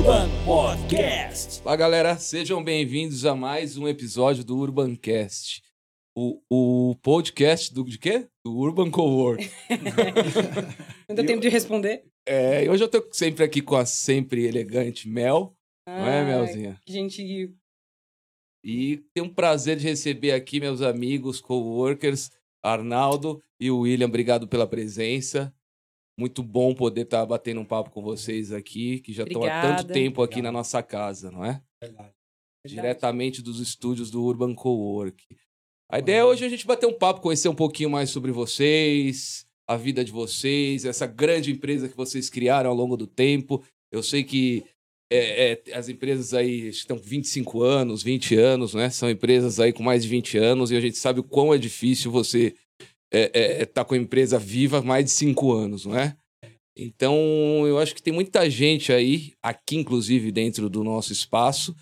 Urban Podcast. Fala galera, sejam bem-vindos a mais um episódio do Urbancast. O, o podcast do de quê? Do Urban Cowork. Não deu tempo de responder? É, e hoje eu tô sempre aqui com a sempre elegante Mel, não é, Melzinha? que Gente, E tenho um prazer de receber aqui meus amigos, coworkers, Arnaldo e o William. Obrigado pela presença. Muito bom poder estar batendo um papo com vocês aqui, que já estão há tanto tempo aqui na nossa casa, não é? diretamente dos estúdios do Urban Cowork. A ideia é hoje a gente bater um papo, conhecer um pouquinho mais sobre vocês, a vida de vocês, essa grande empresa que vocês criaram ao longo do tempo. Eu sei que é, é, as empresas aí estão 25 anos, 20 anos, né? São empresas aí com mais de 20 anos e a gente sabe o quão é difícil você é, estar com a empresa viva há mais de 5 anos, não é? Então, eu acho que tem muita gente aí, aqui inclusive dentro do nosso espaço,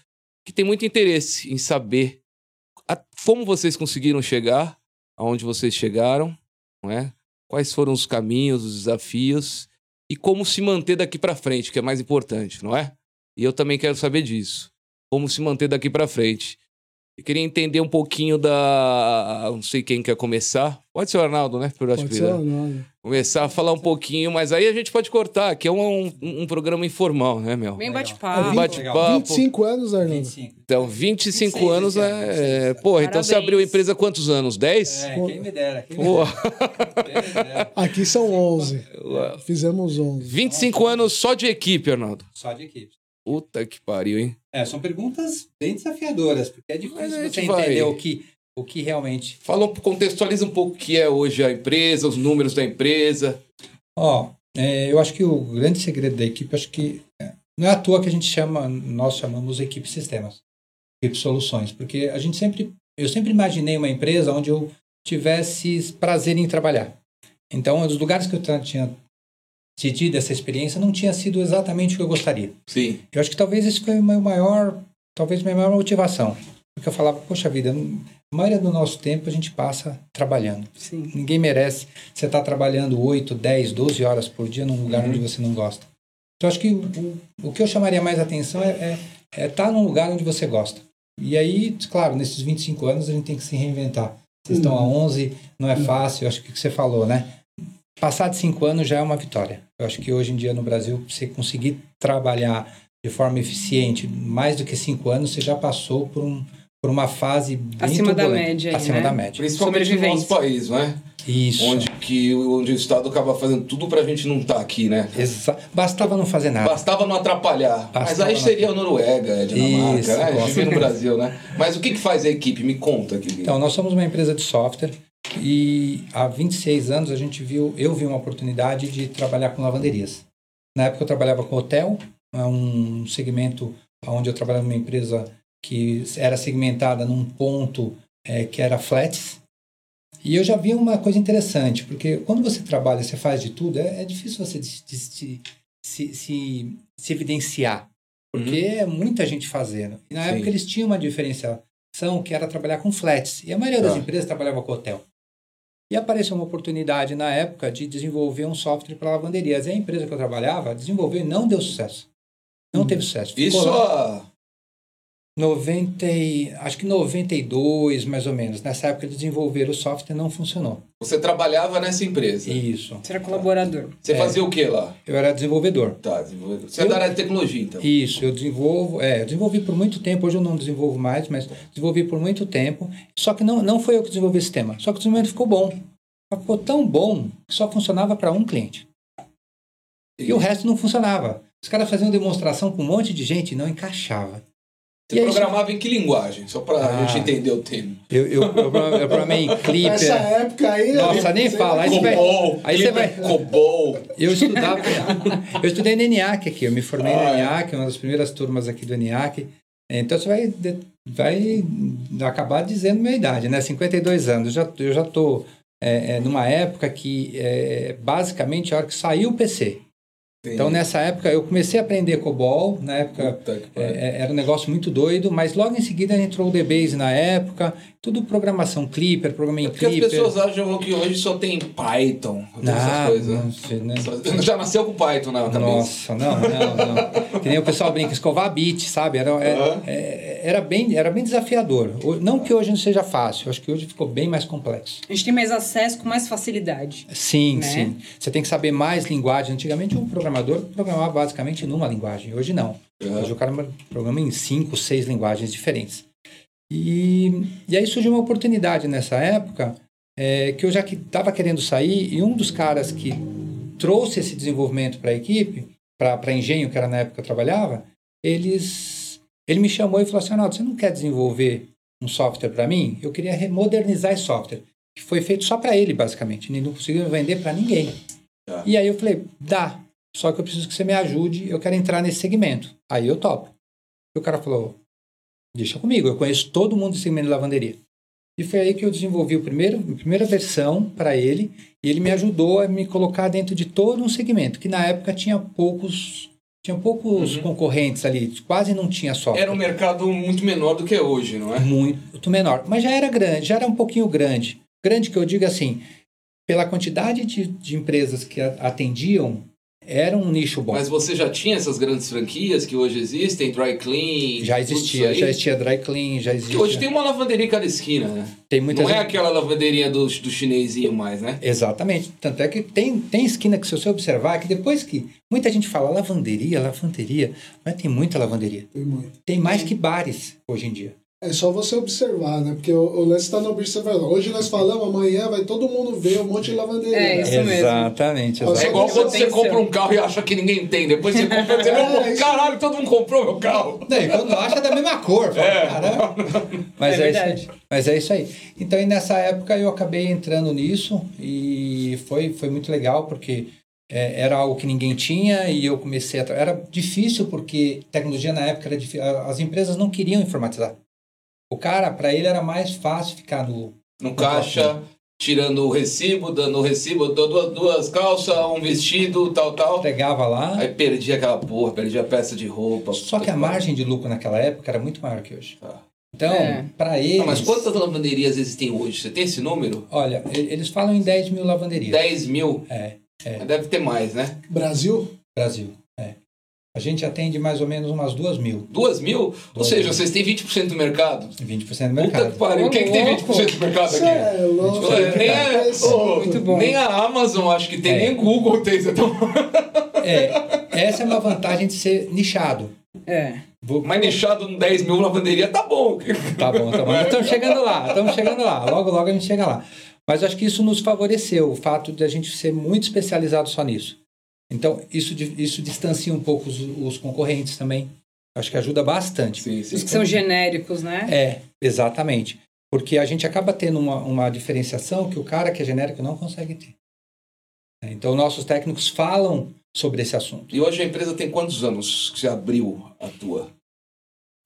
que tem muito interesse em saber a- como vocês conseguiram chegar aonde vocês chegaram, não é? Quais foram os caminhos, os desafios e como se manter daqui para frente, que é mais importante, não é? E eu também quero saber disso. Como se manter daqui para frente. Eu queria entender um pouquinho da. Não sei quem quer começar. Pode ser o Arnaldo, né? Por Pode ser ou não. Começar a falar um pouquinho, mas aí a gente pode cortar, que é um, um, um programa informal, né, Mel? bem bate-papo. Um bate-papo. 25 anos, Arnaldo. 25. Então, 25 26 anos é. é 26. porra, então você abriu a empresa há quantos anos? 10? É, quem me dera, quem me dera. Aqui são 11. Fizemos 11. 25 anos só de equipe, Arnaldo. Só de equipe. Puta que pariu, hein? É, são perguntas bem desafiadoras, porque é difícil você vai- entender o que, o que realmente. Fala, um- contextualiza um pouco o que é hoje a empresa, os números da empresa. Ó, é, eu acho que o grande segredo da equipe, acho que é, não é à toa que a gente chama, nós chamamos equipe sistemas, equipe soluções, porque a gente sempre, eu sempre imaginei uma empresa onde eu tivesse prazer em trabalhar. Então, os lugares que eu tinha tido essa experiência não tinha sido exatamente o que eu gostaria. Sim. Eu acho que talvez esse foi o meu maior, talvez minha maior motivação. Porque eu falava, poxa vida, a maioria do nosso tempo a gente passa trabalhando. Sim. Ninguém merece você estar trabalhando 8, 10, 12 horas por dia num lugar Uhum. onde você não gosta. Então, acho que o, o que eu chamaria mais atenção é, é, é estar num lugar onde você gosta. E aí, claro, nesses 25 anos a gente tem que se reinventar. Vocês estão há 11, não é fácil, eu acho que o que você falou, né? Passar de 5 anos já é uma vitória. Eu acho que hoje em dia no Brasil, você conseguir trabalhar de forma eficiente mais do que 5 anos, você já passou por, um, por uma fase bem Acima da média aí, Acima né? da média. Principalmente no nosso país, não é? Isso. Onde, que, onde o Estado acaba fazendo tudo pra gente não estar aqui, né? Exa Bastava não fazer nada. Bastava não atrapalhar. Mas Bastava aí não- seria a Noruega, a Dinamarca, Isso, né? A gente no Brasil, né? Mas o que, que faz a equipe? Me conta aqui. Então, nós somos uma empresa de software e há 26 anos a gente viu, eu vi uma oportunidade de trabalhar com lavanderias. Na época eu trabalhava com hotel, é um segmento onde eu trabalhava numa empresa que era segmentada num ponto eh, que era flats. E eu já vi uma coisa interessante, porque quando você trabalha, você faz de tudo, é, é difícil você se, se, se, se, evidenciar, porque é muita gente fazendo. E na Sim. época eles tinham uma diferenciação que era trabalhar com flats, e a maioria das Tá. empresas trabalhava com hotel. E apareceu uma oportunidade na época de desenvolver um software para lavanderias. E a empresa que eu trabalhava desenvolveu e não deu sucesso. Não teve sucesso. Ficou Isso lá. 90, e- acho que 92, mais ou menos. Nessa época eles desenvolveram o software e não funcionou. Você trabalhava nessa empresa. Isso. Você era colaborador. Você É. fazia o que lá? Eu era desenvolvedor. Tá, desenvolvedor. Você é Eu- da área de tecnologia, então. Isso, eu desenvolvo, é, eu desenvolvi por muito tempo, hoje eu não desenvolvo mais, mas desenvolvi por muito tempo. Só que não, não foi eu que desenvolvi o sistema, só que o desenvolvimento ficou bom. Ficou tão bom que só funcionava para um cliente. E o resto não funcionava. Os caras faziam demonstração com um monte de gente e não encaixava. Você E programava em que linguagem? Só pra Ah. gente entender o tema. Eu, eu, eu, eu programei em Nessa Clipper. época aí. Nossa, nem fala. Aí você vai- Cobol, aí você vai- Cobol. Eu estudava. eu estudei no ENIAC aqui. Eu me formei no Ah, é. ENIAC, uma das primeiras turmas aqui do ENIAC. Então você vai, vai acabar dizendo minha idade, né? 52 anos. Eu já, eu já tô é, é, numa época que, é, basicamente, a hora que saiu o PC. Então, nessa época, eu comecei a aprender COBOL. Na época, é, é, era um negócio muito doido, mas logo em seguida entrou o DBase na época. Tudo programação Clipper, programa em É porque as Clipper. pessoas acham que hoje só tem Python, todas essas Ah, coisas. não né? né? Já nasceu com Python na cabeça. Nossa, não, não, não. Que nem o pessoal brinca, escovar bit, sabe? Era, é- Aham. é- era, bem, era bem desafiador. O- Não que hoje não seja fácil, acho que hoje ficou bem mais complexo. A gente tem mais acesso com mais facilidade. Sim, Né? sim. Você tem que saber mais linguagem. Antigamente, um programador programava basicamente numa linguagem. Hoje, não. Aham. Hoje, o cara programa em cinco, seis linguagens diferentes. E, e aí surgiu uma oportunidade nessa época é, que eu já estava querendo sair e um dos caras que trouxe esse desenvolvimento para a equipe, para engenho, que era na época que eu trabalhava, eles, ele me chamou e falou assim, Arnaldo, você não quer desenvolver um software para mim? Eu queria modernizar esse software, que foi feito só para ele, basicamente. Ele não conseguiu vender para ninguém. Tá. E aí eu falei, dá, só que eu preciso que você me ajude, eu quero entrar nesse segmento. Aí eu topo. E o cara falou, deixa comigo, eu conheço todo mundo do segmento de lavanderia. E foi aí que eu desenvolvi o primeiro, a primeira versão para ele, e ele me ajudou a me colocar dentro de todo um segmento, que na época tinha poucos, tinha poucos Uhum. concorrentes ali, quase não tinha software. Era um mercado muito menor do que é hoje, não é? Muito menor, mas já era grande, já era um pouquinho grande. Grande que eu digo assim, pela quantidade de, de empresas que atendiam, era um nicho bom. Mas você já tinha essas grandes franquias que hoje existem, Dry Clean? já existia, já existia dry clean, já Porque existia. hoje tem uma lavanderia em cada esquina, né? tem muita Não é aquela lavanderinha do, do chinesinho mais, né? Exatamente. Tanto é que tem, tem esquina que, se você observar, que depois que muita gente fala lavanderia, lavanderia, mas tem muita lavanderia. Tem muito. Tem mais que bares hoje em dia. É só você observar, né? Porque o, o lance está na observação. Hoje nós falamos, amanhã vai todo mundo ver um monte de lavanderia. É, né? isso mesmo. Exatamente. Ó, É Só igual quando você compra um carro e acha que ninguém tem. Depois você compra e você É, caralho, todo mundo comprou meu carro. Não, e quando acha da mesma cor. Fala, É. "Caramba." Mas É é, isso. Mas é isso aí. Então, e nessa época eu acabei entrando nisso e foi, foi muito legal porque é, era algo que ninguém tinha e eu comecei a... Era difícil porque tecnologia na época era difícil. As empresas não queriam informatizar. O cara, para ele era mais fácil ficar no... No caixa, tirando o recibo, dando o recibo, duas, duas calças, um vestido, tal, tal. Entregava lá. Aí perdi aquela porra, perdi a peça de roupa. Só que a margem de lucro naquela época era muito maior que hoje. Tá. Então, É. para eles... Ah, mas quantas lavanderias existem hoje? Você tem esse número? Olha, eles falam em 10 mil lavanderias. 10 mil? É, é. Deve ter mais, né? Brasil? Brasil. É. A gente atende mais ou menos umas 2 mil. Duas mil? Ou Duas seja, mil. vocês têm 20% do mercado? 20% do Puta mercado. que pariu. Quem que tem louco. 20% do mercado aqui? é louco. É, nem, a, ô, Muito bom. nem a Amazon acho que tem, É. nem Google tem. Você tá- É, essa é uma vantagem de ser nichado. É. Vou- Mas nichado no 10 mil lavanderia tá bom. Tá bom, tá bom. Estamos chegando lá, estamos chegando lá. Logo, logo a gente chega lá. Mas acho que isso nos favoreceu, o fato de a gente ser muito especializado só nisso. Então, isso, isso distancia um pouco os, os concorrentes também. Acho que ajuda bastante. Sim, sim. Os que são genéricos, né? É, exatamente. Porque a gente acaba tendo uma, uma diferenciação que o cara que é genérico não consegue ter. É, Então, nossos técnicos falam sobre esse assunto. E hoje a empresa tem quantos anos que você abriu a tua?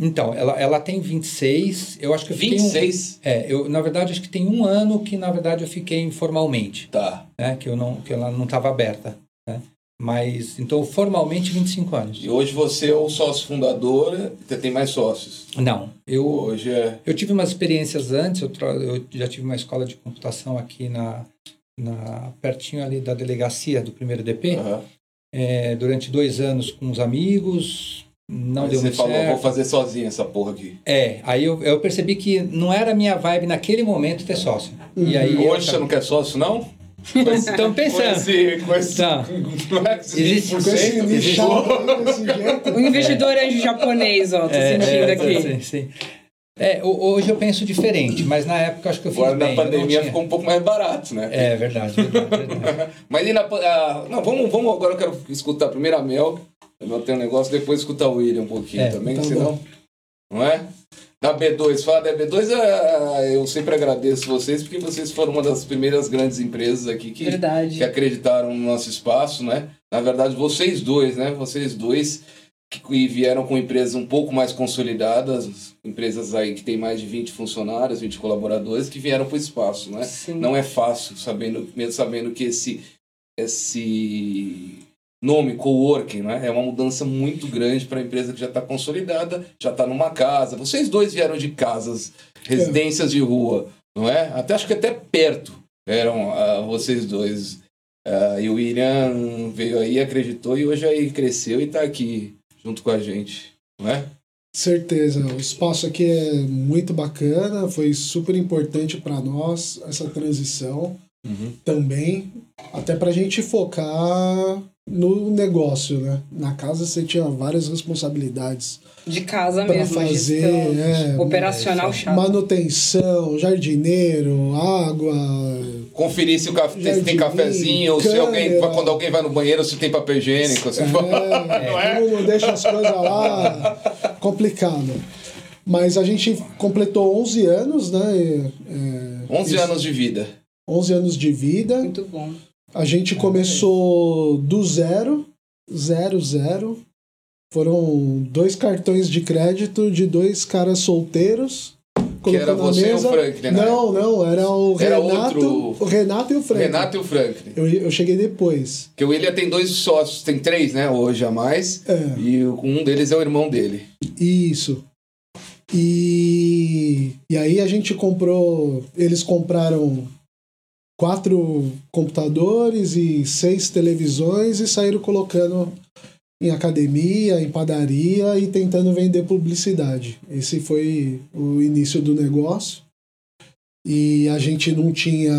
Então, ela, ela tem 26, eu acho que eu fiquei um- 26? é, eu, na verdade, acho que tem um ano que, na verdade, eu fiquei informalmente, Tá. né? Que, eu não, que ela não estava aberta, né? Mas, então, formalmente, 25 anos. E hoje você é o sócio fundador, você tem mais sócios. Não, eu, Hoje é. eu tive umas experiências antes, eu, tra- eu já tive uma escola de computação aqui na, na pertinho ali da delegacia do primeiro DP, Aham. é, durante dois anos com os amigos, não Aí deu você muito falou, certo. vou fazer sozinho essa porra aqui. É, aí eu, eu percebi que não era a minha vibe naquele momento ter sócio. E aí eu- Hoje você não quer sócio, não? Estão Com pensando. esse. Com esse. Tá. com esse Existe- 20%. Com esse Existe- jeito. O investidor anjo japonês, ó, tô sentindo é, aqui. Sim, sim. É, ho- hoje eu penso diferente, mas na época eu acho que eu fiz Agora bem. na eu pandemia tinha- ficou um pouco mais barato, né? É verdade, verdade, verdade. Mas e na. ah, não, vamos, vamos. Agora eu quero escutar primeiro a Mel. A Mel tem um negócio, depois escutar o William um pouquinho É, também, tá que senão. bom. Não é? Da B2, fala da B2, ah, eu sempre agradeço vocês, porque vocês foram uma das primeiras grandes empresas aqui que, Verdade. que acreditaram no nosso espaço, né? Na verdade, vocês dois, né? Vocês dois que vieram com empresas um pouco mais consolidadas, empresas aí que tem mais de 20 funcionários, 20 colaboradores, que vieram para o espaço, né? Sim. Não é fácil, sabendo, mesmo sabendo que esse, esse nome, coworking, né? É uma mudança muito grande para a empresa que já está consolidada, já está numa casa. Vocês dois vieram de casas, residências de rua, não é? Até acho que até perto eram ah, vocês dois. Ah, e o William veio aí, acreditou e hoje aí cresceu e está aqui junto com a gente, não é? Certeza. O espaço aqui é muito bacana, foi super importante para nós essa transição Uhum. também, até para a gente focar no negócio, né? Na casa você tinha várias responsabilidades De casa mesmo, fazer, gestão é, operacional chata. manutenção, jardineiro, água, Conferir se, o café, se tem cafezinho, ou se alguém, quando alguém vai no banheiro, se tem papel higiênico. Se for- É, todo mundo deixa as coisas lá, complicado. Mas a gente completou 11 anos, né? É, 11 isso, anos de vida. 11 anos de vida. Muito bom. A gente começou do zero, zero, zero. Foram dois cartões de crédito de dois caras solteiros. Que era você e o mesa. Frank, né? Não, não, era o Era Renato, outro- o Renato e o Frank. Renato e o Franklin. Eu, eu cheguei depois. Porque o William tem dois sócios, tem três, né? Hoje a mais. É. E um deles é o irmão dele. Isso. E, e aí a gente comprou. Eles compraram quatro computadores e seis televisões e saíram colocando em academia, em padaria e tentando vender publicidade. Esse foi o início do negócio. E a gente não tinha.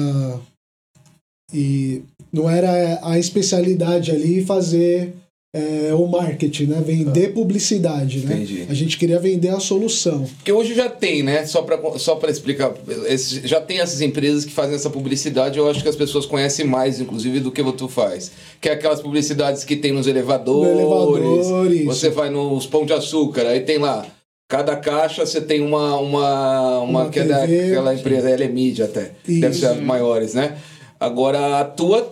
E não era a especialidade ali fazer é, o marketing, né? Vender publicidade, né? Entendi. A gente queria vender a solução. Porque hoje já tem, né? Só pra, só pra explicar. já tem essas empresas que fazem essa publicidade. Eu acho que as pessoas conhecem mais, inclusive, do que tu faz. Que é aquelas publicidades que tem nos elevadores. No elevador, isso. Você vai nos pão de açúcar, aí tem lá. Cada caixa você tem uma. Uma, uma, Uma que é daquela empresa, ela é mídia até. Deve Isso. ser as maiores, né? Agora, a tua.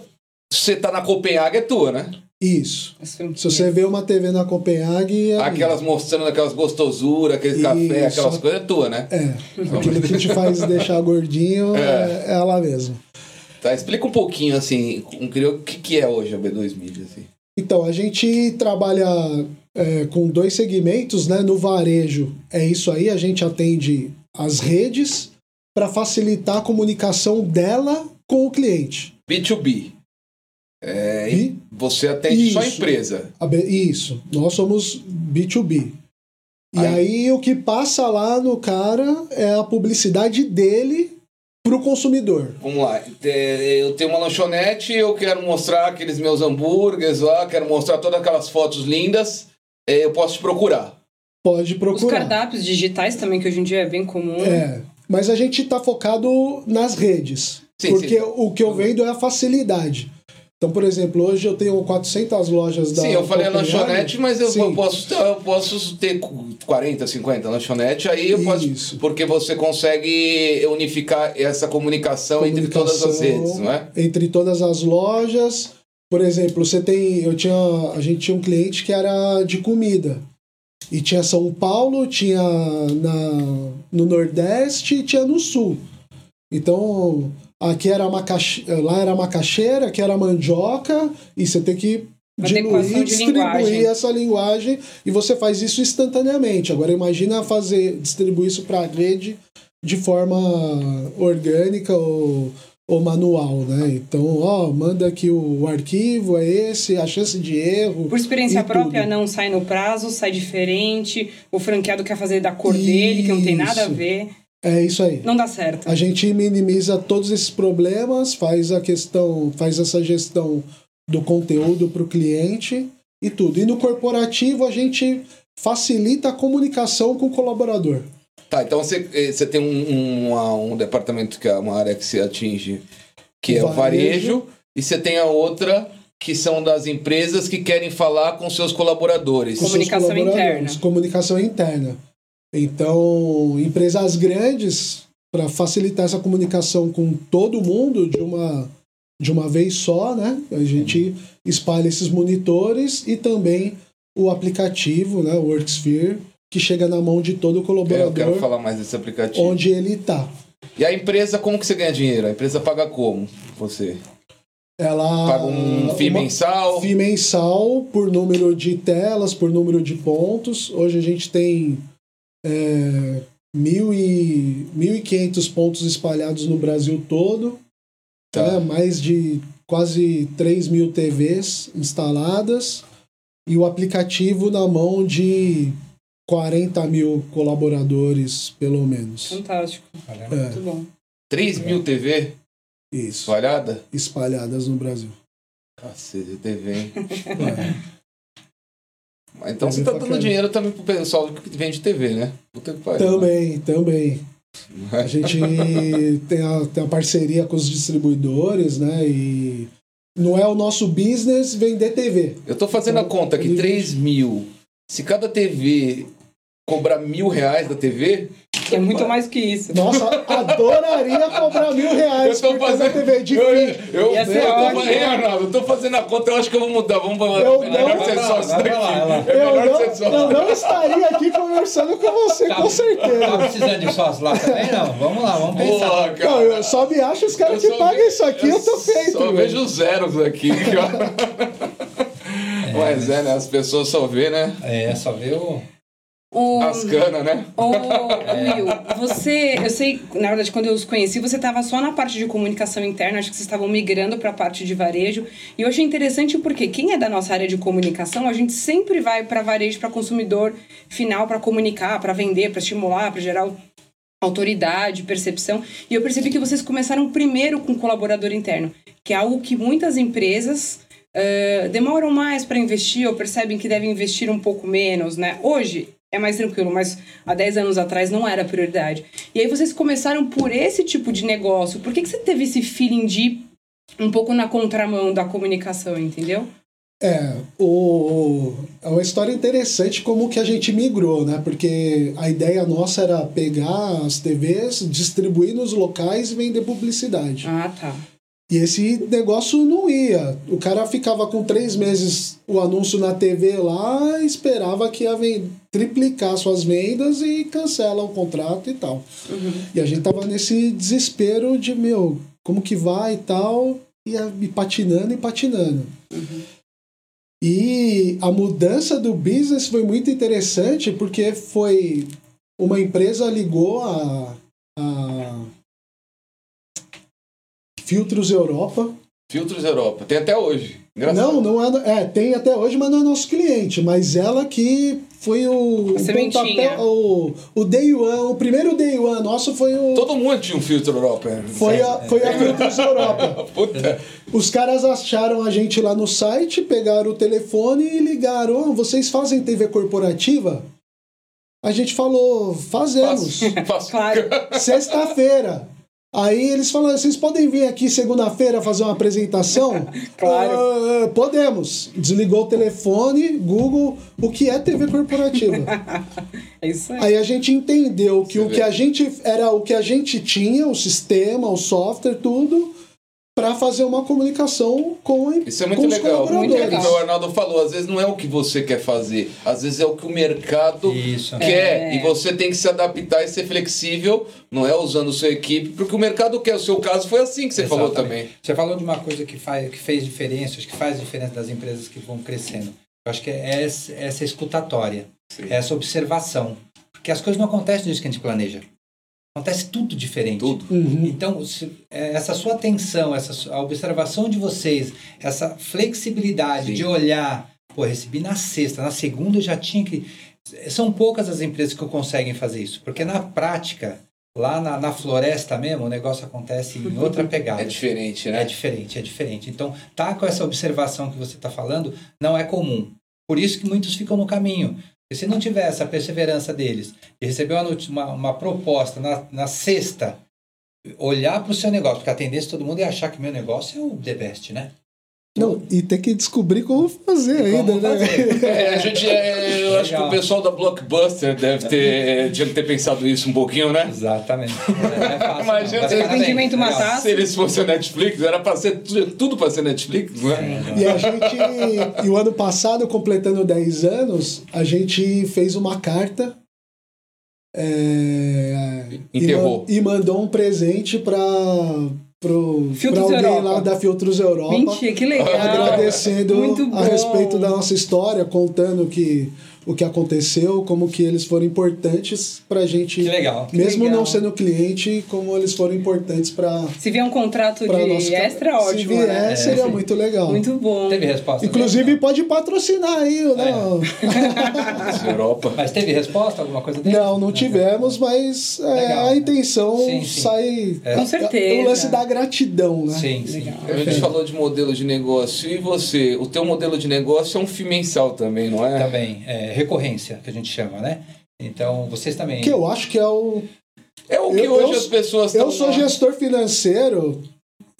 Você tá na Copenhague, é tua, né? Isso. Se você vê uma TV na Copenhague, é, Aquelas mostrando aquelas gostosuras, aquele café, Isso. aquelas coisas, é tua, né? é aquilo que te faz deixar gordinho é, é ela mesma. Tá, explica um pouquinho, assim, um, o que, que é hoje a B2 Media, assim. Então, a gente trabalha é, com dois segmentos, né? No varejo, é isso aí, a gente atende as redes para facilitar a comunicação dela com o cliente. B2B. É, E- você atende só Isso. empresa. A B- Isso, nós somos B2B. E Aí- aí. o que passa lá no cara é a publicidade dele pro consumidor. Vamos lá. é, Eu tenho uma lanchonete, eu quero mostrar aqueles meus hambúrgueres lá, quero mostrar todas aquelas fotos lindas. é, Eu posso te procurar. Pode Os procurar. cardápios digitais também, que hoje em dia é bem comum. É, mas a gente tá focado nas redes. Sim, porque sim. o que eu vendo é a facilidade. Então, por exemplo, hoje eu tenho 400 lojas da Sim, eu falei Copenhague. lanchonete, mas eu Sim. posso, eu posso ter 40, 50 lanchonete, aí eu posso. Isso. Porque você consegue unificar essa comunicação, entre todas as Comunicação redes, não é? Entre todas as lojas. Por exemplo, você tem. Eu tinha. A gente tinha um cliente que era de comida. E tinha São Paulo, tinha na, no Nordeste e tinha no Sul. Então, aqui era macaxe, lá era macaxeira, aqui era mandioca, e você tem que diluir, distribuir linguagem. essa linguagem, e você faz isso instantaneamente. Agora imagina fazer, distribuir isso para a rede de forma orgânica ou, ou manual, né? Então, ó, manda aqui o, arquivo, é esse, a chance de erro. Por experiência própria, tudo. não sai no prazo, sai diferente. O franqueado quer fazer da cor dele, que não tem nada a Isso. ver. É isso aí. Não dá certo. A gente minimiza todos esses problemas, faz a questão, faz essa gestão do conteúdo para o cliente e tudo. E no corporativo a gente facilita a comunicação com o colaborador. Tá, então você, eh, você tem um, um, um departamento que é uma área que você atinge, que é o Varejo. e você tem a outra que são das empresas que querem falar com seus colaboradores. com seus Comunicação colaboradores, interna. Comunicação interna. Então, empresas grandes, para facilitar essa comunicação com todo mundo de uma, de uma vez só, né? A gente espalha esses monitores e também o aplicativo, né? O Worksphere, que chega na mão de todo É, eu colaborador quero falar mais desse aplicativo. onde ele está. E a empresa, como que você ganha dinheiro? A empresa paga como? Você? Ela Paga um FII mensal. FII mensal por número de telas, por número de pontos. Hoje a gente tem é, mil e 1.500 pontos espalhados no Brasil todo. Tá. né? Mais de quase 3 mil TVs instaladas. E o aplicativo na mão de 40 mil colaboradores, pelo menos. Fantástico. Caramba. É, Muito bom. 3 mil TV isso. espalhada? Espalhadas no Brasil. Cacete, TV, hein? É. Então TV você tá dando dinheiro também pro pessoal que vende TV, né? Puta que pariu. Também, também. A gente tem a, tem a parceria com os distribuidores, né? E não é o nosso business vender TV. Eu tô fazendo a conta aqui, Ele 3 mil. Se cada TV cobrar mil reais da TV. É muito mais que isso. Nossa, adoraria cobrar mil reais Eu tô fazendo. TV de eu, fim. eu, ser eu, tô, Arnaldo, eu tô fazendo a conta, eu acho que eu vou mudar. Vamos Eu é melhor não- ser Vai sócio lá, vai daqui. lá, vai lá. É Eu melhor não, ser sócio. eu não estaria aqui conversando com você, Tá- com Tá certeza. precisando de sócio lá também? Não. Vamos lá, vamos pensar. Cara. Não, eu só me acho os caras que Eu pagam isso aqui, eu tô feito. Só velho. vejo zeros aqui. Mas é, né? As pessoas só vê, né? É, só ver o. O, As canas, né? Ô, Will, você, eu sei, na verdade, quando eu os conheci, você estava só na parte de comunicação interna, acho que vocês estavam migrando para a parte de varejo. E eu achei interessante porque quem é da nossa área de comunicação, a gente sempre vai para varejo, para consumidor final, para comunicar, para vender, para estimular, para gerar autoridade, percepção. E eu percebi que vocês começaram primeiro com colaborador interno, que é algo que muitas empresas eh, demoram mais para investir ou percebem que devem investir um pouco menos, né? Hoje é mais tranquilo, mas há 10 anos atrás não era prioridade. E aí vocês começaram por esse tipo de negócio. Por que, que você teve esse feeling de um pouco na contramão da comunicação, entendeu? É, o, é uma história interessante como que a gente migrou, né? Porque a ideia nossa era pegar as TVs, distribuir nos locais e vender publicidade. Ah, tá. E esse negócio não ia. O cara ficava com três meses o anúncio na TV lá, esperava que ia ven- triplicar suas vendas e cancela o contrato e tal. E a gente tava nesse desespero de, meu, como que vai e tal, e, e patinando e patinando. E a mudança do business foi muito interessante porque foi uma empresa ligou a, a Filtros Europa. Filtros Europa. Tem até hoje. Engraçado. Não, não é, é. Tem até hoje, mas não é nosso cliente. Mas ela que foi o. A sementinha. o, o Day One, o primeiro Day One nosso foi o. Todo mundo tinha um filtro Europa. né? Foi a, foi a Filtros Europa. Puta. Os caras acharam a gente lá no site, pegaram o telefone e ligaram: "Ó, vocês fazem TV corporativa? A gente falou: fazemos. Claro. Sexta-feira. Aí eles falaram: vocês podem vir aqui segunda-feira fazer uma apresentação? Claro. "Ah, podemos. Desligou o telefone, Google, o que é TV corporativa? É isso aí. Aí a gente entendeu que Você o vê. que a gente era o que a gente tinha, o sistema, o software, tudo, para fazer uma comunicação com, Isso é muito legal. Muito legal. O Arnaldo falou, às vezes não é o que você quer fazer, às vezes é o que o mercado Isso. quer. É. E você tem que se adaptar e ser flexível, não é usando sua equipe, porque o mercado quer. O seu caso foi assim que você falou Exatamente. também. Você falou de uma coisa que, faz, que fez diferença, acho que faz diferença das empresas que vão crescendo. Eu acho que é essa, essa escutatória, Sim. é essa observação. Porque as coisas não acontecem do jeito que a gente planeja. Acontece tudo diferente. Tudo. Uhum. Então, se- é, essa sua atenção, essa a observação de vocês, essa flexibilidade Sim. de olhar, pô, recebi na sexta, na segunda eu já tinha que. São poucas as empresas que conseguem fazer isso, porque na prática, lá na, na floresta mesmo, o negócio acontece em outra pegada. É diferente, É né? diferente, é diferente. Então, tá com essa observação que você está falando, não é comum. Por isso que muitos ficam no caminho. E se não tiver essa perseverança deles, de receber uma, uma, uma proposta na, na sexta, olhar para o seu negócio, porque a tendência de todo mundo é achar que meu negócio é o the best, né? Não, e tem que descobrir como fazer E ainda, como né? fazer. É, a gente, é, eu acho que o pessoal da Blockbuster deve ter, deve ter pensado isso um pouquinho, né? Exatamente. Não é fácil, Imagina não. se entendimento legal. matasse. Se eles fossem Netflix, era pra ser tudo, pra ser Netflix, né? E a gente, e o ano passado, completando 10 anos, a gente fez uma carta é, e, e mandou um presente para pro, Filtros pra alguém Europa. lá da Filtros Europa. Mentira, que legal. agradecendo a respeito da nossa história, contando que, o que aconteceu, como que eles foram importantes pra gente. Que legal. Mesmo legal. não sendo cliente, como eles foram importantes pra, Se vier um contrato de nossa extra, Se ótimo. vier, né? seria muito legal. Muito bom. Teve resposta? Inclusive, pode patrocinar aí, né? Europa. Mas teve resposta? Alguma coisa dele? Não, não tivemos, mas é, Legal. a intenção Sim, sim. sai. Com certeza. O lance da gratidão, né? Sim, sim. Legal. A gente falou de modelo de negócio. E você? O teu modelo de negócio é um FII mensal também, não é? Também, é, recorrência, que a gente chama, né? Então, vocês também... Que eu acho que é o. É o que Eu- hoje eu- as pessoas Eu sou gestor financeiro,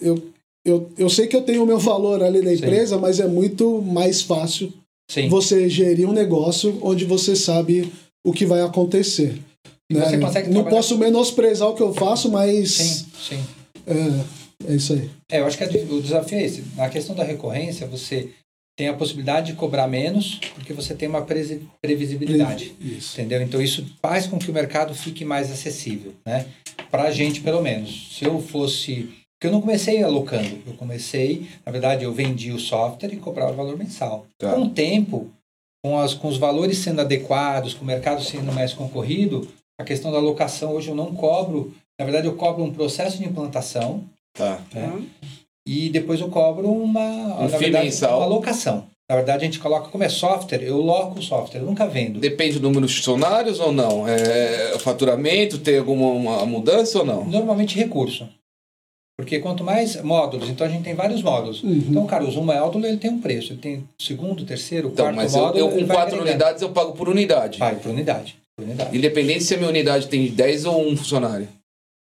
eu, eu, eu sei que eu tenho o meu valor ali na Sim. empresa, mas é muito mais fácil Sim. você gerir um negócio onde você sabe o que vai acontecer. Né? você consegue Não trabalhar- posso menosprezar o que eu faço, mas Sim, sim. é, é isso aí. É, eu acho que o desafio é esse. Na questão da recorrência, você tem a possibilidade de cobrar menos, porque você tem uma previsibilidade. Isso. Entendeu? Então isso faz com que o mercado fique mais acessível, né? Para a gente, pelo menos. Se eu fosse. Porque eu não comecei alocando. Eu comecei, na verdade, eu vendi o software e cobrava o valor mensal. Tá. Com o tempo, com, as, com os valores sendo adequados, com o mercado sendo mais concorrido, a questão da alocação hoje eu não cobro. Na verdade, eu cobro um processo de implantação, Tá. né? E depois eu cobro uma, Um na verdade, mensal. uma locação. Na verdade, a gente coloca como é software, eu loco o software, eu nunca vendo. Depende do número de funcionários ou não? É faturamento, tem alguma uma mudança ou não? Normalmente recurso. Porque quanto mais módulos, então a gente tem vários módulos. Uhum. Então, cara, o módulo ele tem um preço. Ele tem segundo, terceiro, Então, quarto mas eu, módulo. eu com quatro agregando. unidades eu pago por unidade. Vai, por unidade. Por unidade. Independente se a minha unidade tem 10 ou um funcionário.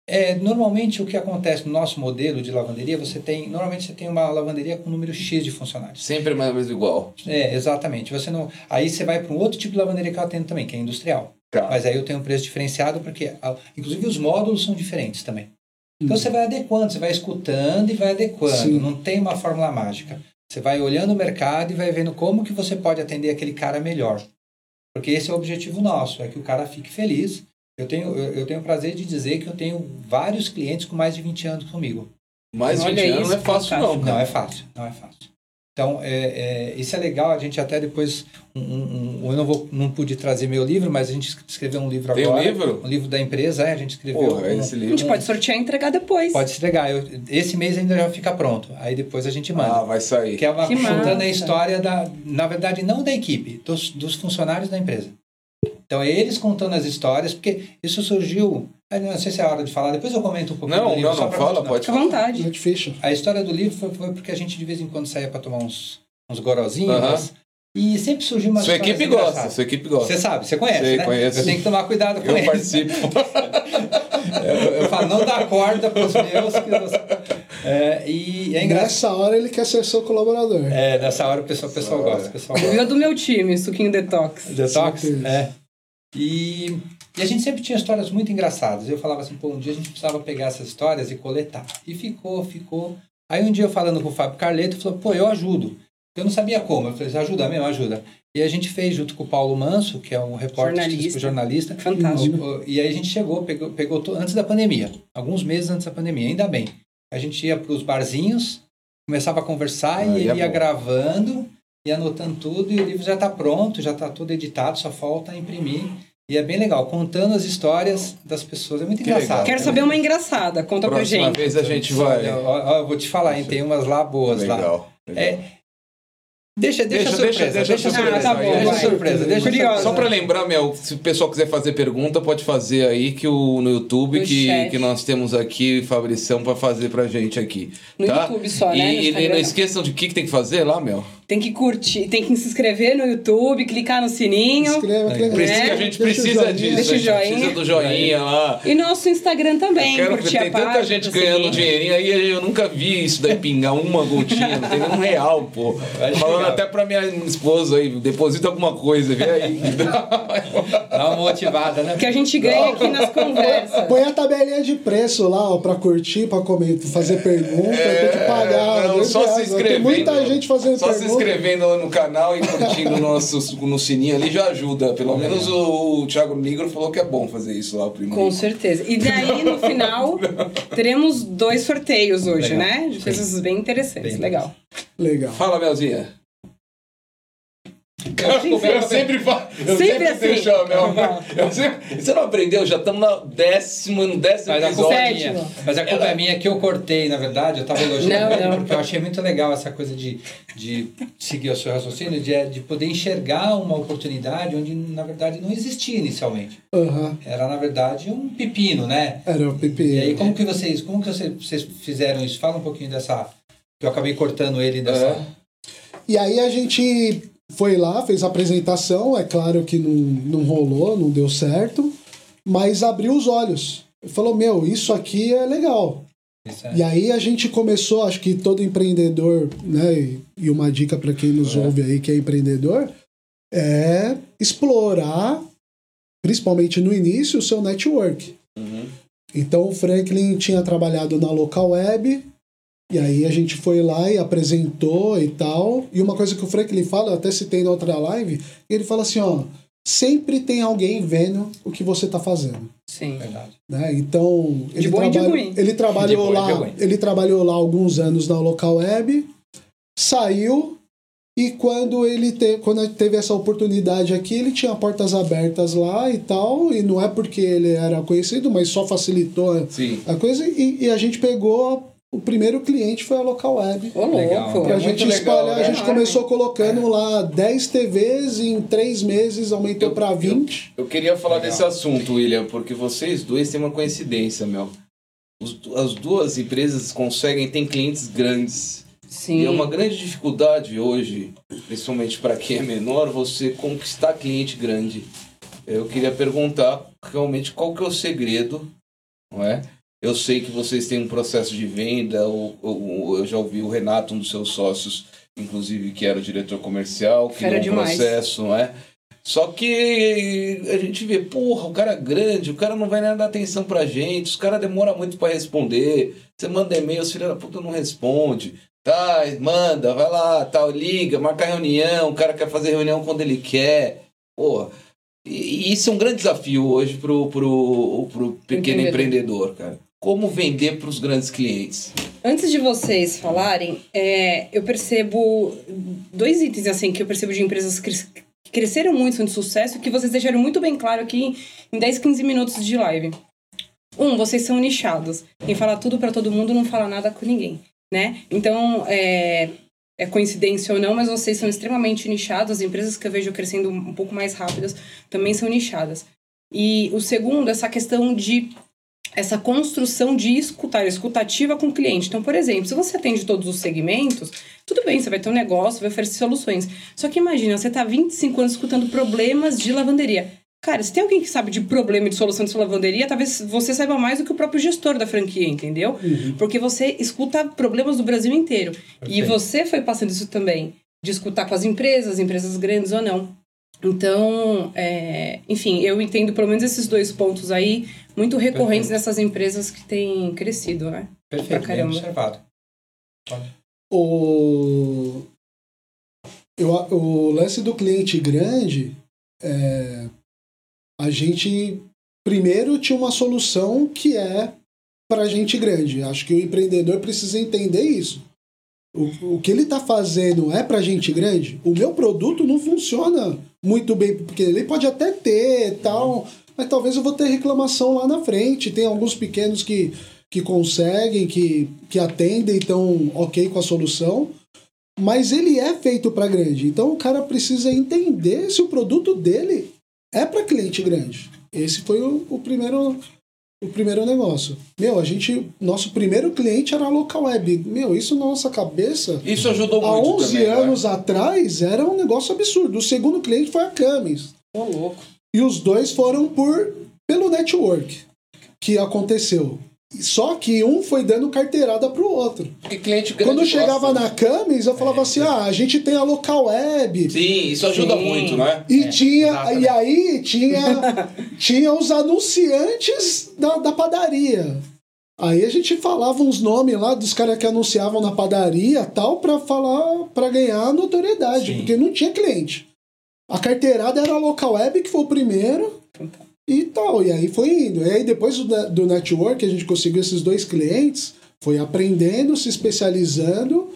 É, normalmente o que acontece no nosso modelo de lavanderia, você tem. Normalmente você tem uma lavanderia com um número X de funcionários. Sempre mais ou menos igual. É, exatamente. Você não. Aí você vai para um outro tipo de lavanderia que eu atendo também, que é industrial. Tá. Mas aí eu tenho um preço diferenciado porque, inclusive, os módulos são diferentes também. Então você vai adequando, você vai escutando e vai adequando. Sim. Não tem uma fórmula mágica. Você vai olhando o mercado e vai vendo como que você pode atender aquele cara melhor. Porque esse é o objetivo nosso, é que o cara fique feliz. Eu tenho, eu, tenho o prazer de dizer que eu tenho vários clientes com mais de 20 anos comigo. Mais de Olha 20 anos isso, não é fácil não, Não cara. é fácil, não é fácil. Então, é, é, isso é legal. A gente até depois. Um, um- um- eu não, vou, não pude trazer meu livro, mas a gente escreveu um livro Tem um agora. livro? Um livro da empresa, é, a gente escreveu. Porra, um- esse A livro. gente pode sortear e entregar depois. Pode se entregar. Eu- esse mês ainda já fica pronto. Aí depois a gente manda. Ah, vai sair. que é uma, Que contando massa. a história da. Na verdade, não da equipe, dos, dos funcionários da empresa. Então, é eles contando as histórias, porque isso surgiu. eu Não sei se é a hora de falar, depois eu comento um pouquinho. Não, do livro, não, não, fala, continuar. pode Fica à vontade. Muito ficha. A história do livro foi, foi porque a gente de vez em quando saía para tomar uns, uns gorozinhos. Aham. E sempre surgiu uma Sua equipe gosta, engraçada. sua equipe gosta. Você sabe, você conhece, Sei, né? conheço. Eu tenho que tomar cuidado com Eu eles. participo. Eu, eu falo, não dá corda para os meus. Que é, e é engraçado. Nessa hora ele quer ser seu colaborador. É, nessa hora o pessoal, o pessoal gosta. O pessoal gosta. Do meu time, suquinho detox. Detox? É. E, e a gente sempre tinha histórias muito engraçadas. Eu falava assim, pô, um dia a gente precisava pegar essas histórias e coletar. E ficou, ficou. Aí um dia eu falando com o Fábio Carleto, ele falou, pô, eu ajudo. Eu não sabia como. Eu falei, ajuda mesmo, ajuda. E a gente fez junto com o Paulo Manso, que é um repórter Jornalista. jornalista. Fantástico. E aí a gente chegou, pegou, pegou to- antes da pandemia, alguns meses antes da pandemia, ainda bem. A gente ia para os barzinhos, começava a conversar Aí e ele é ia bom. gravando, ia anotando tudo e o livro já está pronto, já está tudo editado, só falta imprimir. E é bem legal, contando as histórias das pessoas. É muito Que engraçado. legal. Quero saber uma engraçada, conta pra Próxima gente. vez a gente vai. Olha, ó, ó, eu vou te falar, hein, tem umas lá boas lá. Legal. É, deixa, deixa, Deixa- surpresa, deixa- deixa surpresa. Ah, tá bom, deixa vai. surpresa, deixa. Só pra lembrar, Mel, se o pessoal quiser fazer pergunta, pode fazer aí que o, no YouTube No que, que nós temos aqui, Fabrição, pra fazer pra gente aqui. No tá? YouTube só, né? E, No e não. esqueçam de o que, que tem que fazer lá, Mel. Tem que curtir, tem que se inscrever no YouTube, clicar no sininho. Escreva, escreva. Precisa, É, a gente deixa precisa joinha. disso. Deixa o a gente joinha. precisa do joinha lá. E nosso Instagram também, Eu quero curtir tem tanta página, gente seguir. ganhando dinheirinho aí, eu nunca vi isso daí pingar uma gotinha, não tem nem um real, pô. Vai Falando chegar. até pra minha esposa aí, deposita alguma coisa, vê aí. Dá uma motivada, né? Que a gente ganha aqui nas conversas. Põe a tabelinha de preço lá, ó, pra curtir, pra comentar, fazer pergunta, tem que pagar. É, não, dois só se reais. Tem muita gente fazendo Só se pergunta. Inscrevendo no canal e curtindo o nosso, no sininho ali já ajuda. Pelo menos o, o Thiago Negro falou que é bom fazer isso lá primeiro. Com certeza. E daí, no final, teremos dois sorteios hoje, Legal. né? De coisas bem interessantes. Bem Legal. Legal. Fala, Melzinha. Eu sempre falo. Eu Sempre sempre, assim. deixo a Mel. eu sempre- Você não aprendeu? Já estamos no décimo, no décimo Mas a culpa episódio. é minha. Mas a culpa é minha que eu cortei, na verdade. Eu tava elogiando Não, não. porque eu achei muito legal essa coisa de, de seguir o seu raciocínio, de, de poder enxergar uma oportunidade onde, na verdade, não existia inicialmente. Aham. Era, na verdade, um pepino, né? Era o PP. E aí, como que vocês, como que vocês, vocês fizeram isso? Fala um pouquinho dessa... Que eu acabei cortando ele dessa... É. E aí a gente foi lá, fez a apresentação, é claro que não, não rolou, não deu certo, mas abriu os olhos. Falou, meu, isso aqui é legal. É- E aí a gente começou, acho que todo empreendedor, né, e- e uma dica para quem nos É. ouve aí que é empreendedor, é explorar, principalmente no início, o seu network. Uhum. Então o Franklin tinha trabalhado na local web, e aí a gente foi lá e apresentou e tal. E uma coisa que o Franklin fala, eu até citei na outra live, ele fala assim, ó, sempre tem alguém vendo o que você tá fazendo. Sim. Verdade. Né? Então, ele, bom e ruim. ele trabalhou De bom de lá, ruim. ele trabalhou lá alguns anos na local web, saiu e quando ele te, quando teve essa oportunidade aqui, ele tinha portas abertas lá e tal, e não é porque ele era conhecido, mas só facilitou Sim. a coisa e, e a gente pegou o primeiro cliente foi a local web. Ô, Legal. louco. Pra É gente muito legal, espalhar, né? a gente começou colocando lá 10 TVs e em 3 meses aumentou Eu- pra 20. Eu queria falar Legal. desse assunto, William, porque vocês dois têm uma coincidência, Mel. Os- as duas empresas conseguem ter clientes grandes. Sim. E é uma grande dificuldade hoje, principalmente para quem é menor, você conquistar cliente grande. Eu queria perguntar realmente qual que é o segredo, não é? Eu sei que vocês têm um processo de venda, ou, ou- eu já ouvi o Renato, um dos seus sócios, inclusive, que era o diretor comercial, que Fera um demais. processo, não é? Só que a gente vê, porra, o cara é grande, o cara não vai nem dar atenção pra gente, os caras demoram muito pra responder. Você manda e-mail, os filhos da puta não responde. Tá, manda, vai lá, tal, liga, marca reunião, o cara quer fazer reunião quando ele quer. Porra. E, e isso é um grande desafio hoje pro, pro, pro pequeno Empreendedor. empreendedor, cara. Como vender pros grandes clientes? Antes de vocês falarem, é, eu percebo dois itens assim que eu percebo de empresas que cres- que cresceram muito, são de sucesso, que vocês deixaram muito bem claro aqui em 10, 15 minutos de live. Um, vocês são nichados. Quem fala tudo pra todo mundo não fala nada com ninguém, né? Então, é, é coincidência ou não, mas vocês são extremamente nichados. As empresas que eu vejo crescendo um pouco mais rápidas também são nichadas. E o segundo, essa questão de essa construção de escutar, escutativa com o cliente. Então, por exemplo, se você atende todos os segmentos, tudo bem, você vai ter um negócio, vai oferecer soluções. Só que imagina, você tá 25 anos escutando problemas de lavanderia. Cara, se tem alguém que sabe de problema e de solução de sua lavanderia, talvez você saiba mais do que o próprio gestor da franquia, entendeu? Porque você escuta problemas do Brasil inteiro. E Perfeito. você foi passando isso também, de escutar com as empresas, empresas grandes ou não. Então, é, enfim, eu entendo pelo menos esses dois pontos aí, muito recorrentes Perfeito. nessas empresas que têm crescido, né? Perfeito, Pra bem observado. O, eu, o lance do cliente grande, é, a gente primeiro tinha uma solução que é para gente grande. Acho que o empreendedor precisa entender isso. O, o que ele está fazendo é para gente grande. O meu produto não funciona muito bem, porque ele pode até ter tal, mas talvez eu vou ter reclamação lá na frente. Tem alguns pequenos que, que conseguem, que, que atendem, estão ok com a solução. Mas ele é feito para grande. Então o cara precisa entender se o produto dele é para cliente grande. Esse foi o, o primeiro o primeiro negócio. Meu, a gente nosso primeiro cliente era a local web. Meu, isso na nossa cabeça Isso ajudou há muito 11 também, né? anos atrás era um negócio absurdo. O segundo cliente foi a Camis. Ô, louco. E os dois foram por pelo network que aconteceu. Só que um foi dando carteirada pro outro. Porque cliente grande Quando eu chegava gosta. na Camis, eu falava assim: ah, a gente tem a local web. Sim, isso ajuda Sim. muito, né? E tinha. exatamente. E aí tinha, tinha os anunciantes da, da padaria. Aí a gente falava uns nomes lá dos caras que anunciavam na padaria tal pra falar para ganhar notoriedade, Sim. porque não tinha cliente. A carteirada era a local web que foi o primeiro e tal. E aí foi indo. E aí depois do, do network a gente conseguiu esses dois clientes, foi aprendendo, se especializando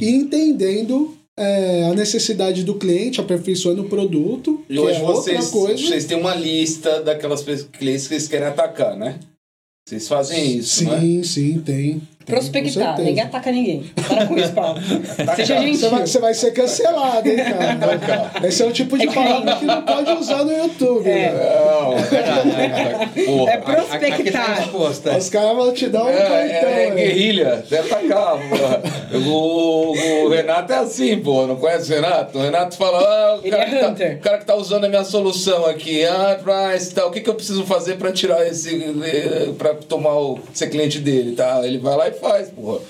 e entendendo é, a necessidade do cliente, aperfeiçoando o produto. E que hoje é outra vocês, coisa. vocês têm uma lista daquelas clientes que vocês querem atacar, né? Vocês fazem isso, né? sim, sim, tem. Prospectar, ninguém ataca ninguém. Para com isso, Paulo. Seja Você gentil. vai, você vai ser cancelado, hein, cara? Esse é o tipo de É que palavra que não pode usar no YouTube. É. né? Não. É tá prospectar. é. Os caras vão te dar um É, cartão. é, é guerrilha, você atacar. O, o Renato é assim, pô. Não conhece o Renato? O Renato fala: ah, o, Ele cara é que tá, o cara que tá usando a minha solução aqui, ah, Price, tal, o que, que eu preciso fazer pra tirar esse. eh, pra tomar o, ser cliente dele, tá? Ele vai lá e faz, porra.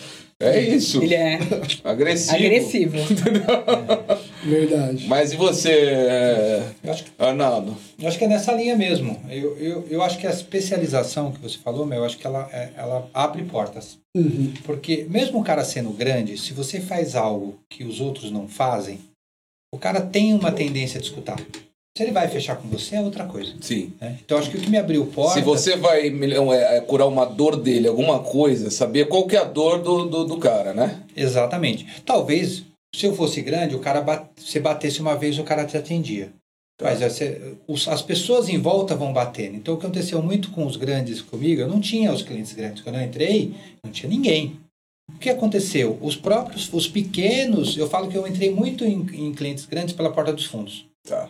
É isso. Ele é Agressivo. agressivo. Verdade. Mas e você, Eu acho que Arnaldo? Eu acho que é nessa linha mesmo. Eu, eu, eu acho que a especialização que você falou, meu, eu acho que ela, é- ela abre portas. Uhum. Porque mesmo o cara sendo grande, se você faz algo que os outros não fazem, o cara tem uma tendência de escutar. Se ele vai fechar com você, é outra coisa. Sim. né? Então, acho que o que me abriu portas... Se você vai é, é, curar uma dor dele, alguma coisa, saber qual que é a dor do, do, do cara, né? Exatamente. Talvez, se eu fosse grande, o cara bat... você batesse uma vez, o cara te atendia. Tá. Mas os- as pessoas em volta vão batendo. Então, o que aconteceu muito com os grandes comigo, eu não tinha os clientes grandes. Quando eu entrei, não tinha ninguém. O que aconteceu? Os próprios, os pequenos, eu falo que eu entrei muito em, em clientes grandes pela porta dos fundos. Tá.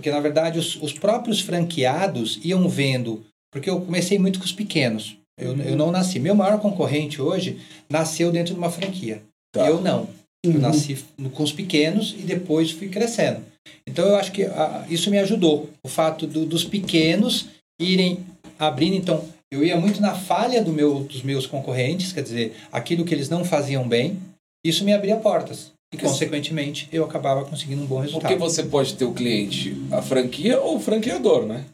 Porque, na verdade, os, os próprios franqueados iam vendo. Porque eu comecei muito com os pequenos. Eu, eu não nasci. Meu maior concorrente hoje nasceu dentro de uma franquia. Tá. Eu não. Eu Uhum. nasci com os pequenos e depois fui crescendo. Então eu acho que ah, isso me ajudou. O fato do- dos pequenos irem abrindo. Então eu ia muito na falha do meu, dos meus concorrentes, quer dizer, aquilo que eles não faziam bem. Isso me abria portas. E, consequentemente, eu acabava conseguindo um bom resultado. Porque você pode ter o cliente, a franquia ou o franqueador, né?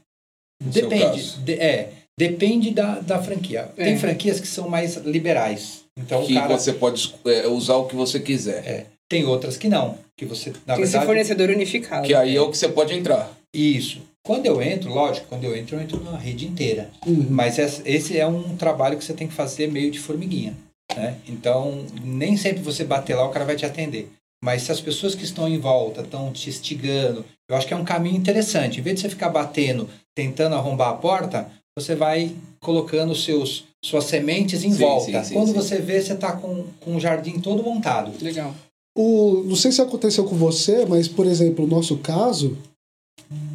No Depende. de- é, depende da, da franquia. É. Tem franquias que são mais liberais. Então que o cara você pode é, usar o que você quiser. É. tem outras que não. Que você, na Tem verdade, fornecedor unificado. Que aí é o que você pode entrar. Isso. Quando eu entro, lógico, quando eu entro, eu entro na rede inteira. Uhum. Mas es- esse é um trabalho que você tem que fazer meio de formiguinha. Né? Então, nem sempre você bater lá, o cara vai te atender. Mas se as pessoas que estão em volta estão te instigando, eu acho que é um caminho interessante. Em vez de você ficar batendo, tentando arrombar a porta, você vai colocando seus, suas sementes em Sim, volta. sim, sim, Quando sim. você vê, você está com, com o jardim todo montado. Legal. O, não sei se aconteceu com você, mas, por exemplo, no nosso caso,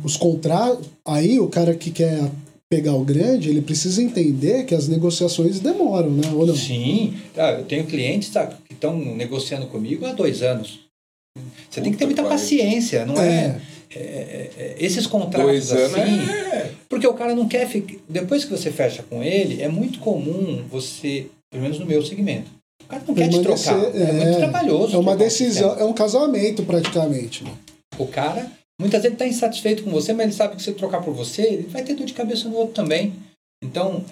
os contratos. Aí o cara que quer pegar o grande, ele precisa entender que as negociações demoram, né? Ou não? Sim, tá, eu tenho clientes tá, que estão negociando comigo há dois anos. Você tem que ter Puta muita paciência, não é? É. é, é, é, esses contratos Dois anos assim, é. porque o cara não quer ficar. Depois que você fecha com ele, é muito comum você, pelo menos no meu segmento, o cara não quer te trocar. É, muito trabalhoso. É uma um decisão, sistema. é um casamento praticamente. né? O cara, muitas vezes, está insatisfeito com você, mas ele sabe que se ele trocar por você, ele vai ter dor de cabeça no outro também. Então,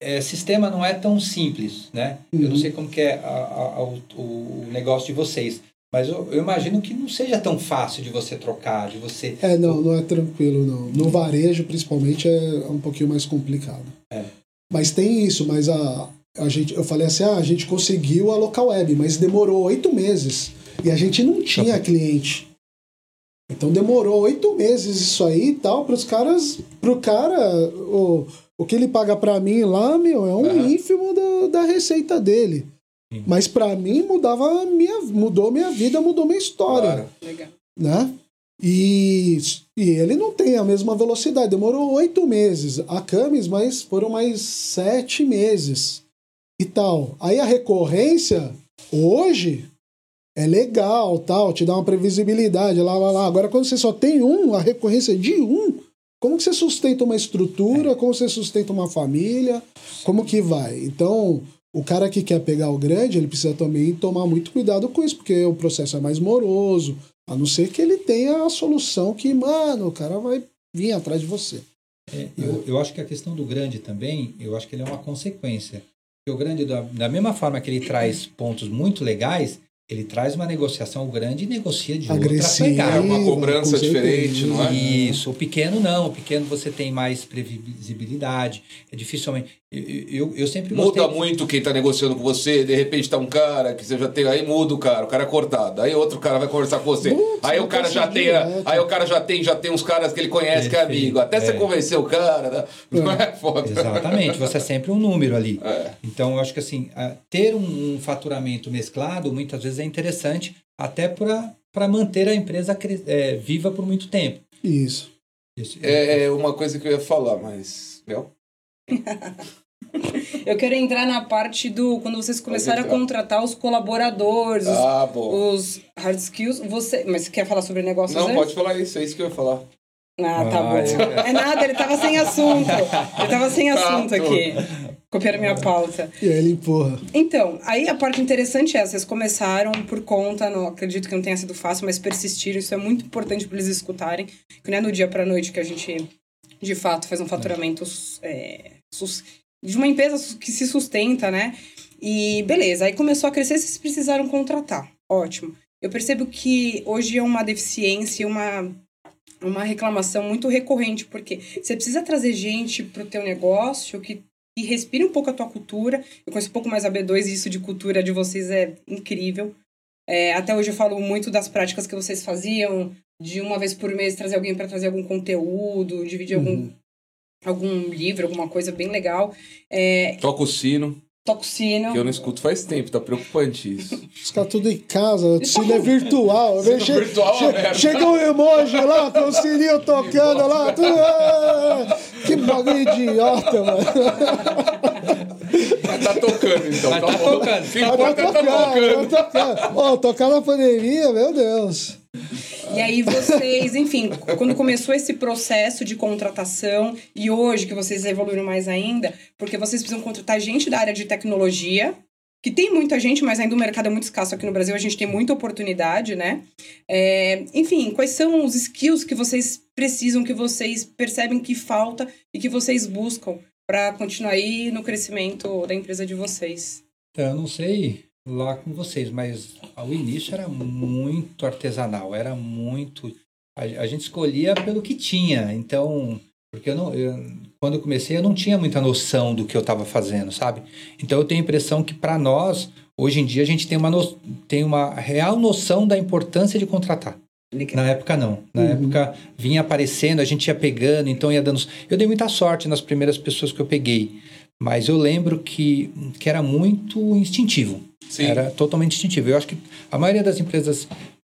é, é, sistema não é tão simples, né? Eu não Uhum. sei como que é a- a- a- o, o negócio de vocês, mas eu, eu imagino que não seja tão fácil de você trocar, de você... É, não, não é tranquilo, não. No varejo, principalmente, é um pouquinho mais complicado. É. Mas tem isso, mas a, a gente, eu falei assim, ah, a gente conseguiu a local web, mas demorou oito meses. E a gente não tinha cliente. Então demorou oito meses isso aí e tal, para os caras. Pro cara, o, o que ele paga para mim lá, meu, é um Aham. ínfimo da, da receita dele. Sim. Mas para mim mudava a minha, mudou minha vida, mudou minha história Claro. Legal. né? E, e ele não tem a mesma velocidade. Demorou oito meses. A Camis, mas foram mais sete meses e tal. Aí a recorrência, hoje, é legal, tal, te dá uma previsibilidade, lá, lá, lá. Agora, quando você só tem um, a recorrência de um, como que você sustenta uma estrutura, como você sustenta uma família, como que vai. Então, o cara que quer pegar o grande, ele precisa também tomar muito cuidado com isso, porque o processo é mais moroso, a não ser que ele tenha a solução que, mano, o cara vai vir atrás de você. É, eu, eu acho que a questão do grande também, eu acho que ele é uma consequência. Porque o grande, da, da mesma forma que ele traz pontos muito legais, ele traz uma negociação grande e negocia de Agressiva, outra É pegada. uma cobrança diferente, não é? Isso, o pequeno não, o pequeno você tem mais previsibilidade, é dificilmente. Eu, eu, eu sempre Muda gostei. muito quem tá negociando com você, de repente tá um cara que você já tem, aí muda o cara, o cara é cortado. Aí outro cara vai conversar com você. Putz, aí o eu cara já tem, direto. aí o cara já tem, já tem uns caras que ele conhece que é Perfeito, amigo. Até você é. convencer o cara, né? não é foda. Exatamente, você é sempre um número ali. É. Então, eu acho que assim, ter um, um faturamento mesclado muitas vezes é interessante, até para manter a empresa é, viva por muito tempo. Isso. Isso, É uma coisa que eu ia falar, mas. Meu? Eu quero entrar na parte do. Quando vocês começaram a contratar os colaboradores, os, Ah, bom. os hard skills. Você, mas você quer falar sobre negócios Não, antes? pode falar isso, é isso que eu ia falar. Ah, tá Ah, bom. é. É nada, ele tava sem assunto. Ele tava sem assunto aqui. Copiaram minha pauta. E aí ele empurra. Então, aí a parte interessante é, vocês começaram por conta, não acredito que não tenha sido fácil, mas persistiram, isso é muito importante para eles escutarem, que não é no dia para noite que a gente, de fato, faz um faturamento é, de uma empresa que se sustenta, né? E beleza, aí começou a crescer, vocês precisaram contratar. Ótimo. Eu percebo que hoje é uma deficiência, uma uma reclamação muito recorrente, porque você precisa trazer gente pro teu negócio que, que respire um pouco a tua cultura. Eu conheço um pouco mais a B2 e isso de cultura de vocês é incrível. É, até hoje eu falo muito das práticas que vocês faziam, de uma vez por mês trazer alguém para trazer algum conteúdo, dividir algum, algum livro, alguma coisa bem legal. É, Toca o sino, toca o sino. que eu não escuto faz tempo, tá preocupante isso. Os caras tudo em casa, o cine é virtual. Che- virtual é uma che- merda. chega um emoji lá com o sininho tocando lá. tudo- ah, que bagulho idiota, mano. Mas tá tocando então. Mas tá bom. tocando. Mas tá tá tocando, tocando. tá tocando. Ó, tocar na pandemia, meu Deus. E aí vocês, enfim, quando começou esse processo de contratação e hoje que vocês evoluíram mais ainda, porque vocês precisam contratar gente da área de tecnologia, que tem muita gente, mas ainda o mercado é muito escasso aqui no Brasil, a gente tem muita oportunidade, né? É, enfim, quais são os skills que vocês precisam, que vocês percebem que falta e que vocês buscam para continuar aí no crescimento da empresa de vocês? Então, eu não sei lá com vocês, mas o início era muito artesanal, era muito. A, a gente escolhia pelo que tinha, então. Porque eu não, eu- quando eu comecei, eu não tinha muita noção do que eu estava fazendo, sabe? Então eu tenho a impressão que para nós, hoje em dia, a gente tem uma, no- tem uma real noção da importância de contratar. Na época, não. Na Uhum. época, vinha aparecendo, a gente ia pegando, então ia dando. Eu dei muita sorte nas primeiras pessoas que eu peguei. Mas eu lembro que, que era muito instintivo. Sim. Era totalmente instintivo. Eu acho que a maioria das empresas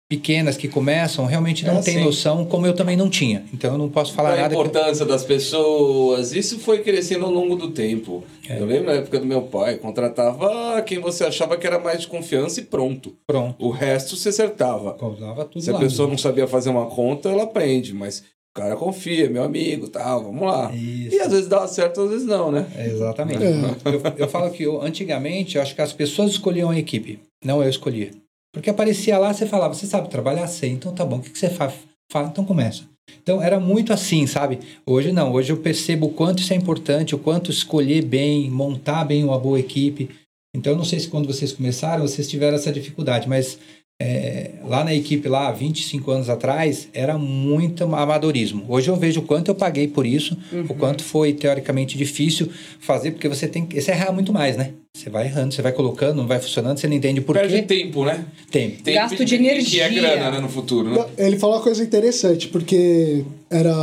pequenas que começam realmente não É, tem sim. noção, como eu também não tinha. Então eu não posso falar a nada. que- importância das pessoas, isso foi crescendo ao longo do tempo. É. Eu lembro na época do meu pai, contratava quem você achava que era mais de confiança e pronto. Pronto. O resto você acertava. Colava tudo Se a pessoa não sabia fazer uma conta, ela aprende, mas o cara confia, meu amigo, tal, vamos lá. Isso. E às vezes dá certo, às vezes não, né? É, Exatamente. É. Eu, eu falo que eu, antigamente eu acho que as pessoas escolhiam a equipe, não eu escolhia. Porque aparecia lá, você falava, você sabe trabalhar? Sei, então tá bom, o que, que você faz? Fala, então começa. Então era muito assim, sabe? Hoje não, hoje eu percebo o quanto isso é importante, o quanto escolher bem, montar bem uma boa equipe. Então eu não sei se quando vocês começaram vocês tiveram essa dificuldade, mas é, lá na equipe, lá 25 anos atrás, era muito amadorismo. Hoje eu vejo o quanto eu paguei por isso, o quanto foi teoricamente difícil fazer, porque você tem que. Você erra muito mais, né? Você vai errando, você vai colocando, não vai funcionando, você não entende por Perde quê. tempo, né? Tempo. Tempo Gasto de Que é energia. grana, né, no futuro, né? Ele falou uma coisa interessante, porque era,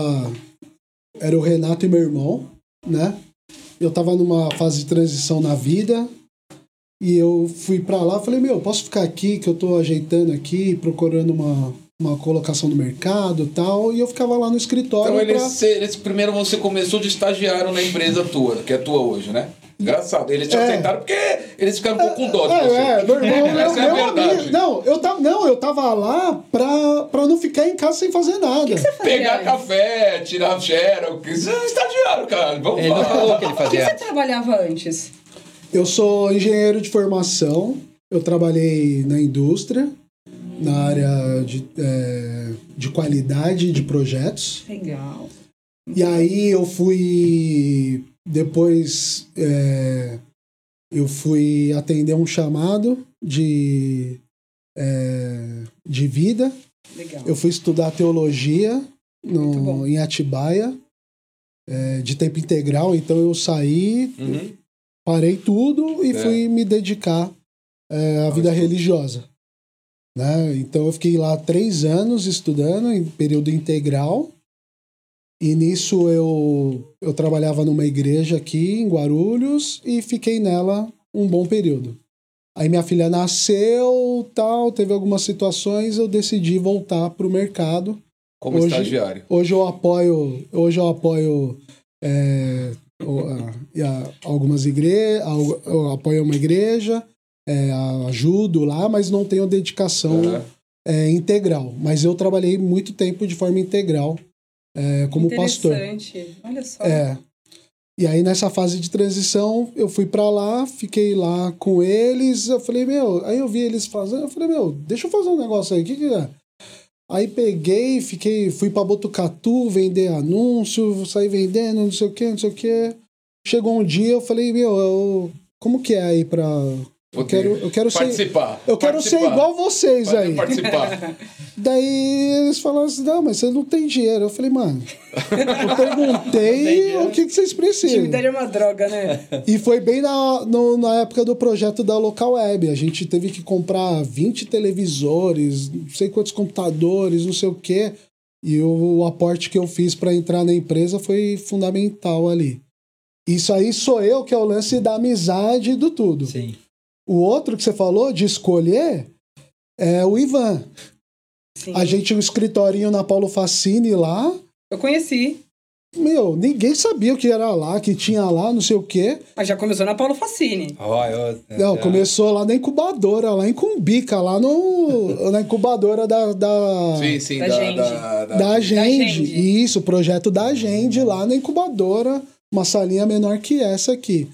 era o Renato e meu irmão, né? Eu tava numa fase de transição na vida e eu fui pra lá falei, meu, posso ficar aqui que eu tô ajeitando aqui, procurando uma, uma colocação no mercado e tal. E eu ficava lá no escritório Então, pra... eles, eles, primeiro você começou de estagiário na empresa tua, que é tua hoje, né? Engraçado. Eles te É. aceitaram porque eles ficaram um pouco com dó de É, você. é, meu irmão, meu, é meu verdade. amigo. Não, eu tava, não, eu tava lá pra, pra não ficar em casa sem fazer nada. Pegar café, tirar xerox. É estagiário, cara. Vamos Ele não lá. falou que ele O que fazia. você trabalhava antes? Eu sou engenheiro de formação. Eu trabalhei na indústria, na área de, é, de qualidade de projetos. Legal. E aí eu fui. Depois é, eu fui atender um chamado de, é, de vida. Legal. Eu fui estudar teologia no, em Atibaia, é, de tempo integral. Então eu saí, Uhum. Parei tudo e É. fui me dedicar é, à vida religiosa. Né? Então eu fiquei lá três anos estudando em período integral. E nisso eu, eu trabalhava numa igreja aqui em Guarulhos e fiquei nela um bom período. Aí minha filha nasceu, tal, teve algumas situações, eu decidi voltar para o mercado. Como Hoje- estagiário. Hoje eu apoio, hoje eu apoio é, o- a- e a- algumas igrejas, eu apoio uma igreja, é, ajudo lá, mas não tenho dedicação Uhum. é, integral. Mas eu trabalhei muito tempo de forma integral é, como pastor. Interessante. Olha só. É. E aí nessa fase de transição, eu fui pra lá, fiquei lá com eles, eu falei, meu, aí eu vi eles fazendo, eu falei, meu, deixa eu fazer um negócio aí, o que que é? Aí peguei, fiquei, fui pra Botucatu vender anúncio, saí vendendo, não sei o que, não sei o que. Chegou um dia, eu falei, meu, eu, como que é aí pra... Eu quero, eu quero ser... Participar. Eu quero ser Participar. igual vocês Pode aí. Participar. Daí eles falaram assim: não, mas você não tem dinheiro. Eu falei, mano, eu perguntei o que, que vocês precisam. Intimidade é uma droga, né? E foi bem na, no- na época do projeto da Local Web. A gente teve que comprar 20 televisores, não sei quantos computadores, não sei o quê. E o, o aporte que eu fiz para entrar na empresa foi fundamental ali. Isso aí sou eu, que é o lance da amizade e do tudo. Sim. O outro que você falou de escolher é o Ivan. Sim. A gente tinha um escritorinho na Paulo Facine lá. Eu conheci. Meu, ninguém sabia o que era lá, que tinha lá, não sei o quê. Mas já começou na Paulo Facine. Ó, eu, Não, já- começou lá na incubadora, lá em Cumbica, lá no, na incubadora da, da, Sim, sim. Da Da, gente. da, da- da Agende. Agende. Isso, o projeto da Agende lá na incubadora, uma salinha menor que essa aqui.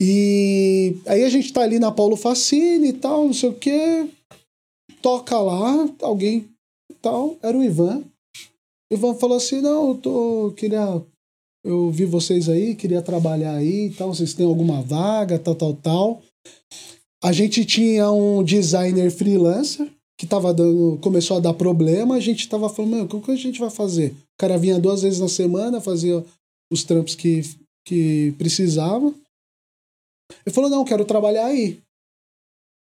E aí a gente tá ali na Paulo Facine e tal, não sei o quê. Toca lá, alguém tal, era o Ivan. O Ivan falou assim: não, eu tô. Queria. Eu vi vocês aí, queria trabalhar aí e tal. Vocês têm alguma vaga, tal, tal, tal. A gente tinha um designer freelancer que tava dando, começou a dar problema, a gente tava falando, meu, como que a gente vai fazer? O cara vinha duas vezes na semana, fazia os trampos que, que precisava. Ele falou, não, quero trabalhar aí.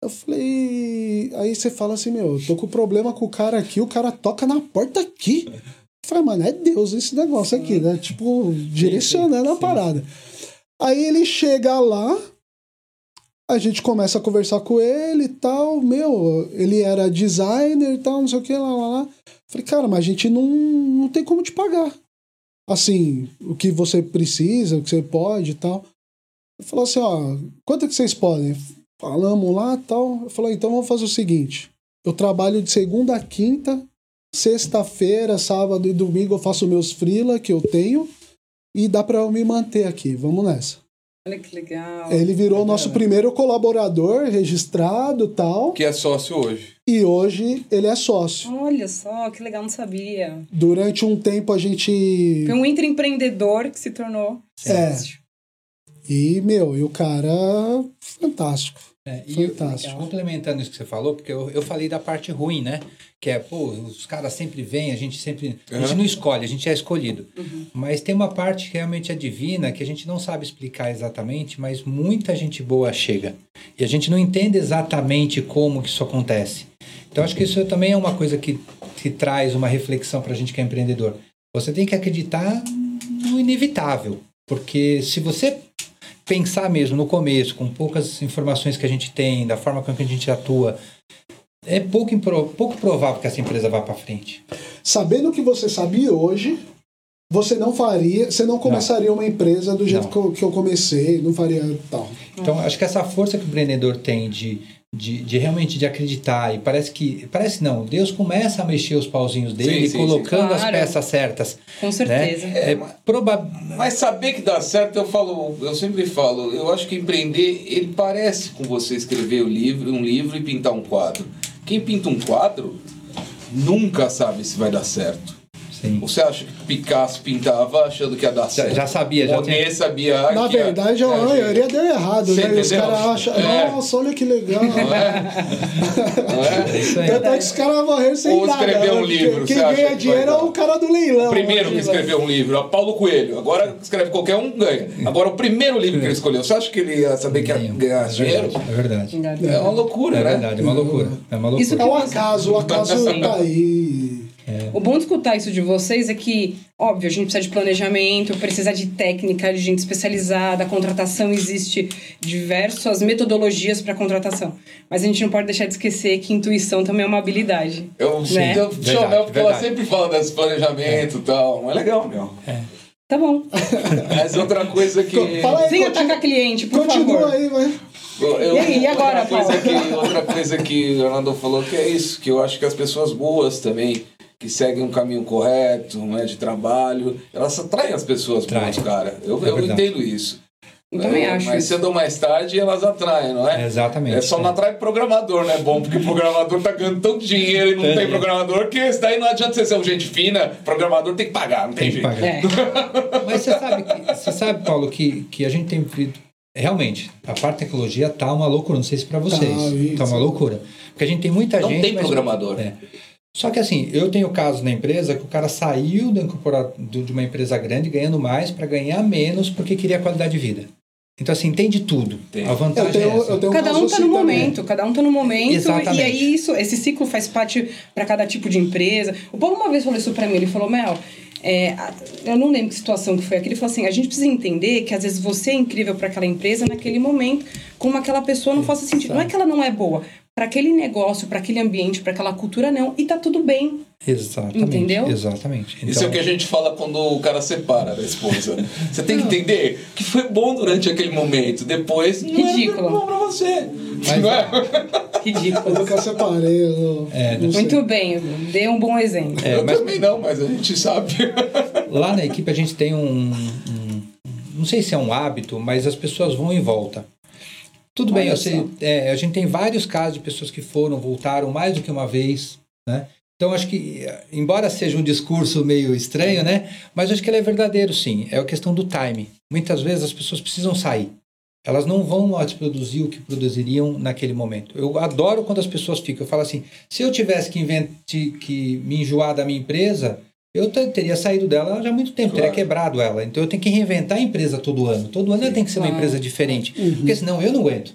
Eu falei, aí você fala assim, meu, eu tô com problema com o cara aqui, o cara toca na porta aqui. Eu falei, mano, é Deus esse negócio aqui, né? Tipo, direcionando a parada. Aí ele chega lá, a gente começa a conversar com ele e tal. Meu, ele era designer e tal, não sei o que, lá, lá, lá. Falei, cara, mas a gente não, não tem como te pagar. Assim, o que você precisa, o que você pode e tal. Ele falou assim, ó, quanto que vocês podem? Falamos lá e tal. Eu falei, então vamos fazer o seguinte. Eu trabalho de segunda a quinta, sexta-feira, sábado e domingo eu faço meus freela que eu tenho e dá pra eu me manter aqui. Vamos nessa. Olha que legal. Ele virou o nosso primeiro colaborador registrado tal. Que é sócio hoje. E hoje ele é sócio. Olha só, que legal, não sabia. Durante um tempo a gente. Foi um intraempreendedor que se tornou É. E, meu, e o cara. Fantástico. É, e eu- Fantástico. complementando isso que você falou, porque eu, eu falei da parte ruim, né? Que é, pô, os caras sempre vêm, a gente sempre. A gente Uhum. não escolhe, a gente é escolhido. Uhum. Mas tem uma parte que realmente é divina, que a gente não sabe explicar exatamente, mas muita gente boa chega. E a gente não entende exatamente como que isso acontece. Então acho que isso também é uma coisa que, que traz uma reflexão para a gente que é empreendedor. Você tem que acreditar no inevitável. Porque se você pensar mesmo no começo, com poucas informações que a gente tem, da forma como que a gente atua, é pouco, impro- pouco provável que essa empresa vá para frente. Sabendo o que você sabia hoje, você não faria, você não começaria uma empresa do jeito Não. que eu, que eu comecei, não faria tal. Então, acho que essa força que o empreendedor tem de, de, de realmente de acreditar, e parece que. Parece não, Deus começa a mexer os pauzinhos dele, Sim, sim, colocando sim. as Claro. peças certas. Com Né? certeza. É, proba- Mas saber que dá certo, eu falo, eu sempre falo, eu acho que empreender, ele parece com você escrever um livro, um livro e pintar um quadro. Quem pinta um quadro nunca sabe se vai dar certo. Sim. Você acha que Picasso pintava achando que ia dar Já, certo? já sabia, já Monet tinha. sabia Na verdade, a que ia- maioria deu errado, Você né? Os caras acham, É. nossa, olha que legal. Não é? Não é? É isso aí. Tanto é que os caras morreram sem Ou nada. escrever um né? livro, Quem ganha dinheiro é o cara do leilão. O primeiro que né? escreveu um livro, é Paulo Coelho. Agora escreve qualquer um, ganha. Agora, o primeiro livro que ele escolheu, você acha que ele ia saber que ia ganhar É dinheiro? verdade. É verdade. É uma loucura, É né? verdade, é uma loucura. É uma loucura. Isso É o acaso, o acaso tá aí. O bom de escutar isso de vocês é que, óbvio, a gente precisa de planejamento, precisa de técnica, de gente especializada, a contratação existe diversas metodologias para contratação. Mas a gente não pode deixar de esquecer que intuição também é uma habilidade. Eu, Né? Verdade, ela porque ela verdade. sempre fala desse planejamento e tal. Mas é legal, meu. Tá bom. Mas outra coisa que. Fala aí, Sem continua, atacar cliente, por continua favor. aí, vai. Eu- E aí, e agora, outra coisa, Paulo? que, outra coisa que o Leonardo falou que é isso, que eu acho que as pessoas boas também, que seguem um caminho correto, né, de trabalho, elas atraem as pessoas Atrai. boas, cara. Eu, É eu verdade. entendo isso. Eu também É, acho Mais isso. cedo ou mais tarde elas atraem, não é? É, exatamente. É só não atrai programador, né? Bom, porque programador tá ganhando tanto dinheiro e não É. tem programador, que isso daí não adianta você ser um gente fina, programador tem que pagar, não tem, Tem que jeito. pagar. É. Mas você sabe, que, você sabe, Paulo, que, que a gente tem vivido. Realmente, a parte de tecnologia tá uma loucura. Não sei se para vocês. isso. Tá, uma loucura. Porque a gente tem muita Não gente. tem mas- programador. É. Só que assim, eu tenho casos na empresa que o cara saiu da incorpora- do- de uma empresa grande ganhando mais para ganhar menos porque queria qualidade de vida. Então, assim, tem de tudo. Tem. A vantagem Eu tenho, é essa. eu tenho Cada caso um tá assim no também. momento, cada um tá no momento. Exatamente. E aí isso, esse ciclo faz parte para cada tipo de empresa. O Paulo uma vez falou isso para mim, ele falou, Mel, é, eu não lembro que situação que foi aquele, ele falou assim, a gente precisa entender que às vezes você é incrível para aquela empresa naquele momento, como aquela pessoa não faça sentido. Não é que ela não é boa, para aquele negócio, para aquele ambiente, para aquela cultura não, e tá tudo bem. Exatamente. Entendeu? Exatamente. Então, Isso é o que a gente fala quando o cara separa da esposa. Você tem que entender que foi bom durante aquele momento. Depois não Ridículo. é bom pra você. Mas- não é? Eu Ridículo. nunca separei. Eu, É. Muito bem, dê um bom exemplo. É, eu mas- também não, mas a gente sabe. Lá na equipe a gente tem um, um- Não sei se é um hábito, mas as pessoas vão e voltam. Tudo bem, Olha eu sei, é, a gente tem vários casos de pessoas que foram, voltaram mais do que uma vez, né? Então acho que, embora seja um discurso meio estranho, né? Mas acho que ele é verdadeiro, sim. É a questão do time. Muitas vezes as pessoas precisam sair. Elas não vão mais produzir o que produziriam naquele momento. Eu adoro quando as pessoas ficam. Eu falo assim: se eu tivesse que, invente, que me enjoar da minha empresa, eu te- teria saído dela já há muito tempo, teria Claro. quebrado ela. Então eu tenho que reinventar a empresa todo ano. Todo ano ela tem que ser uma empresa diferente. Porque senão eu não aguento.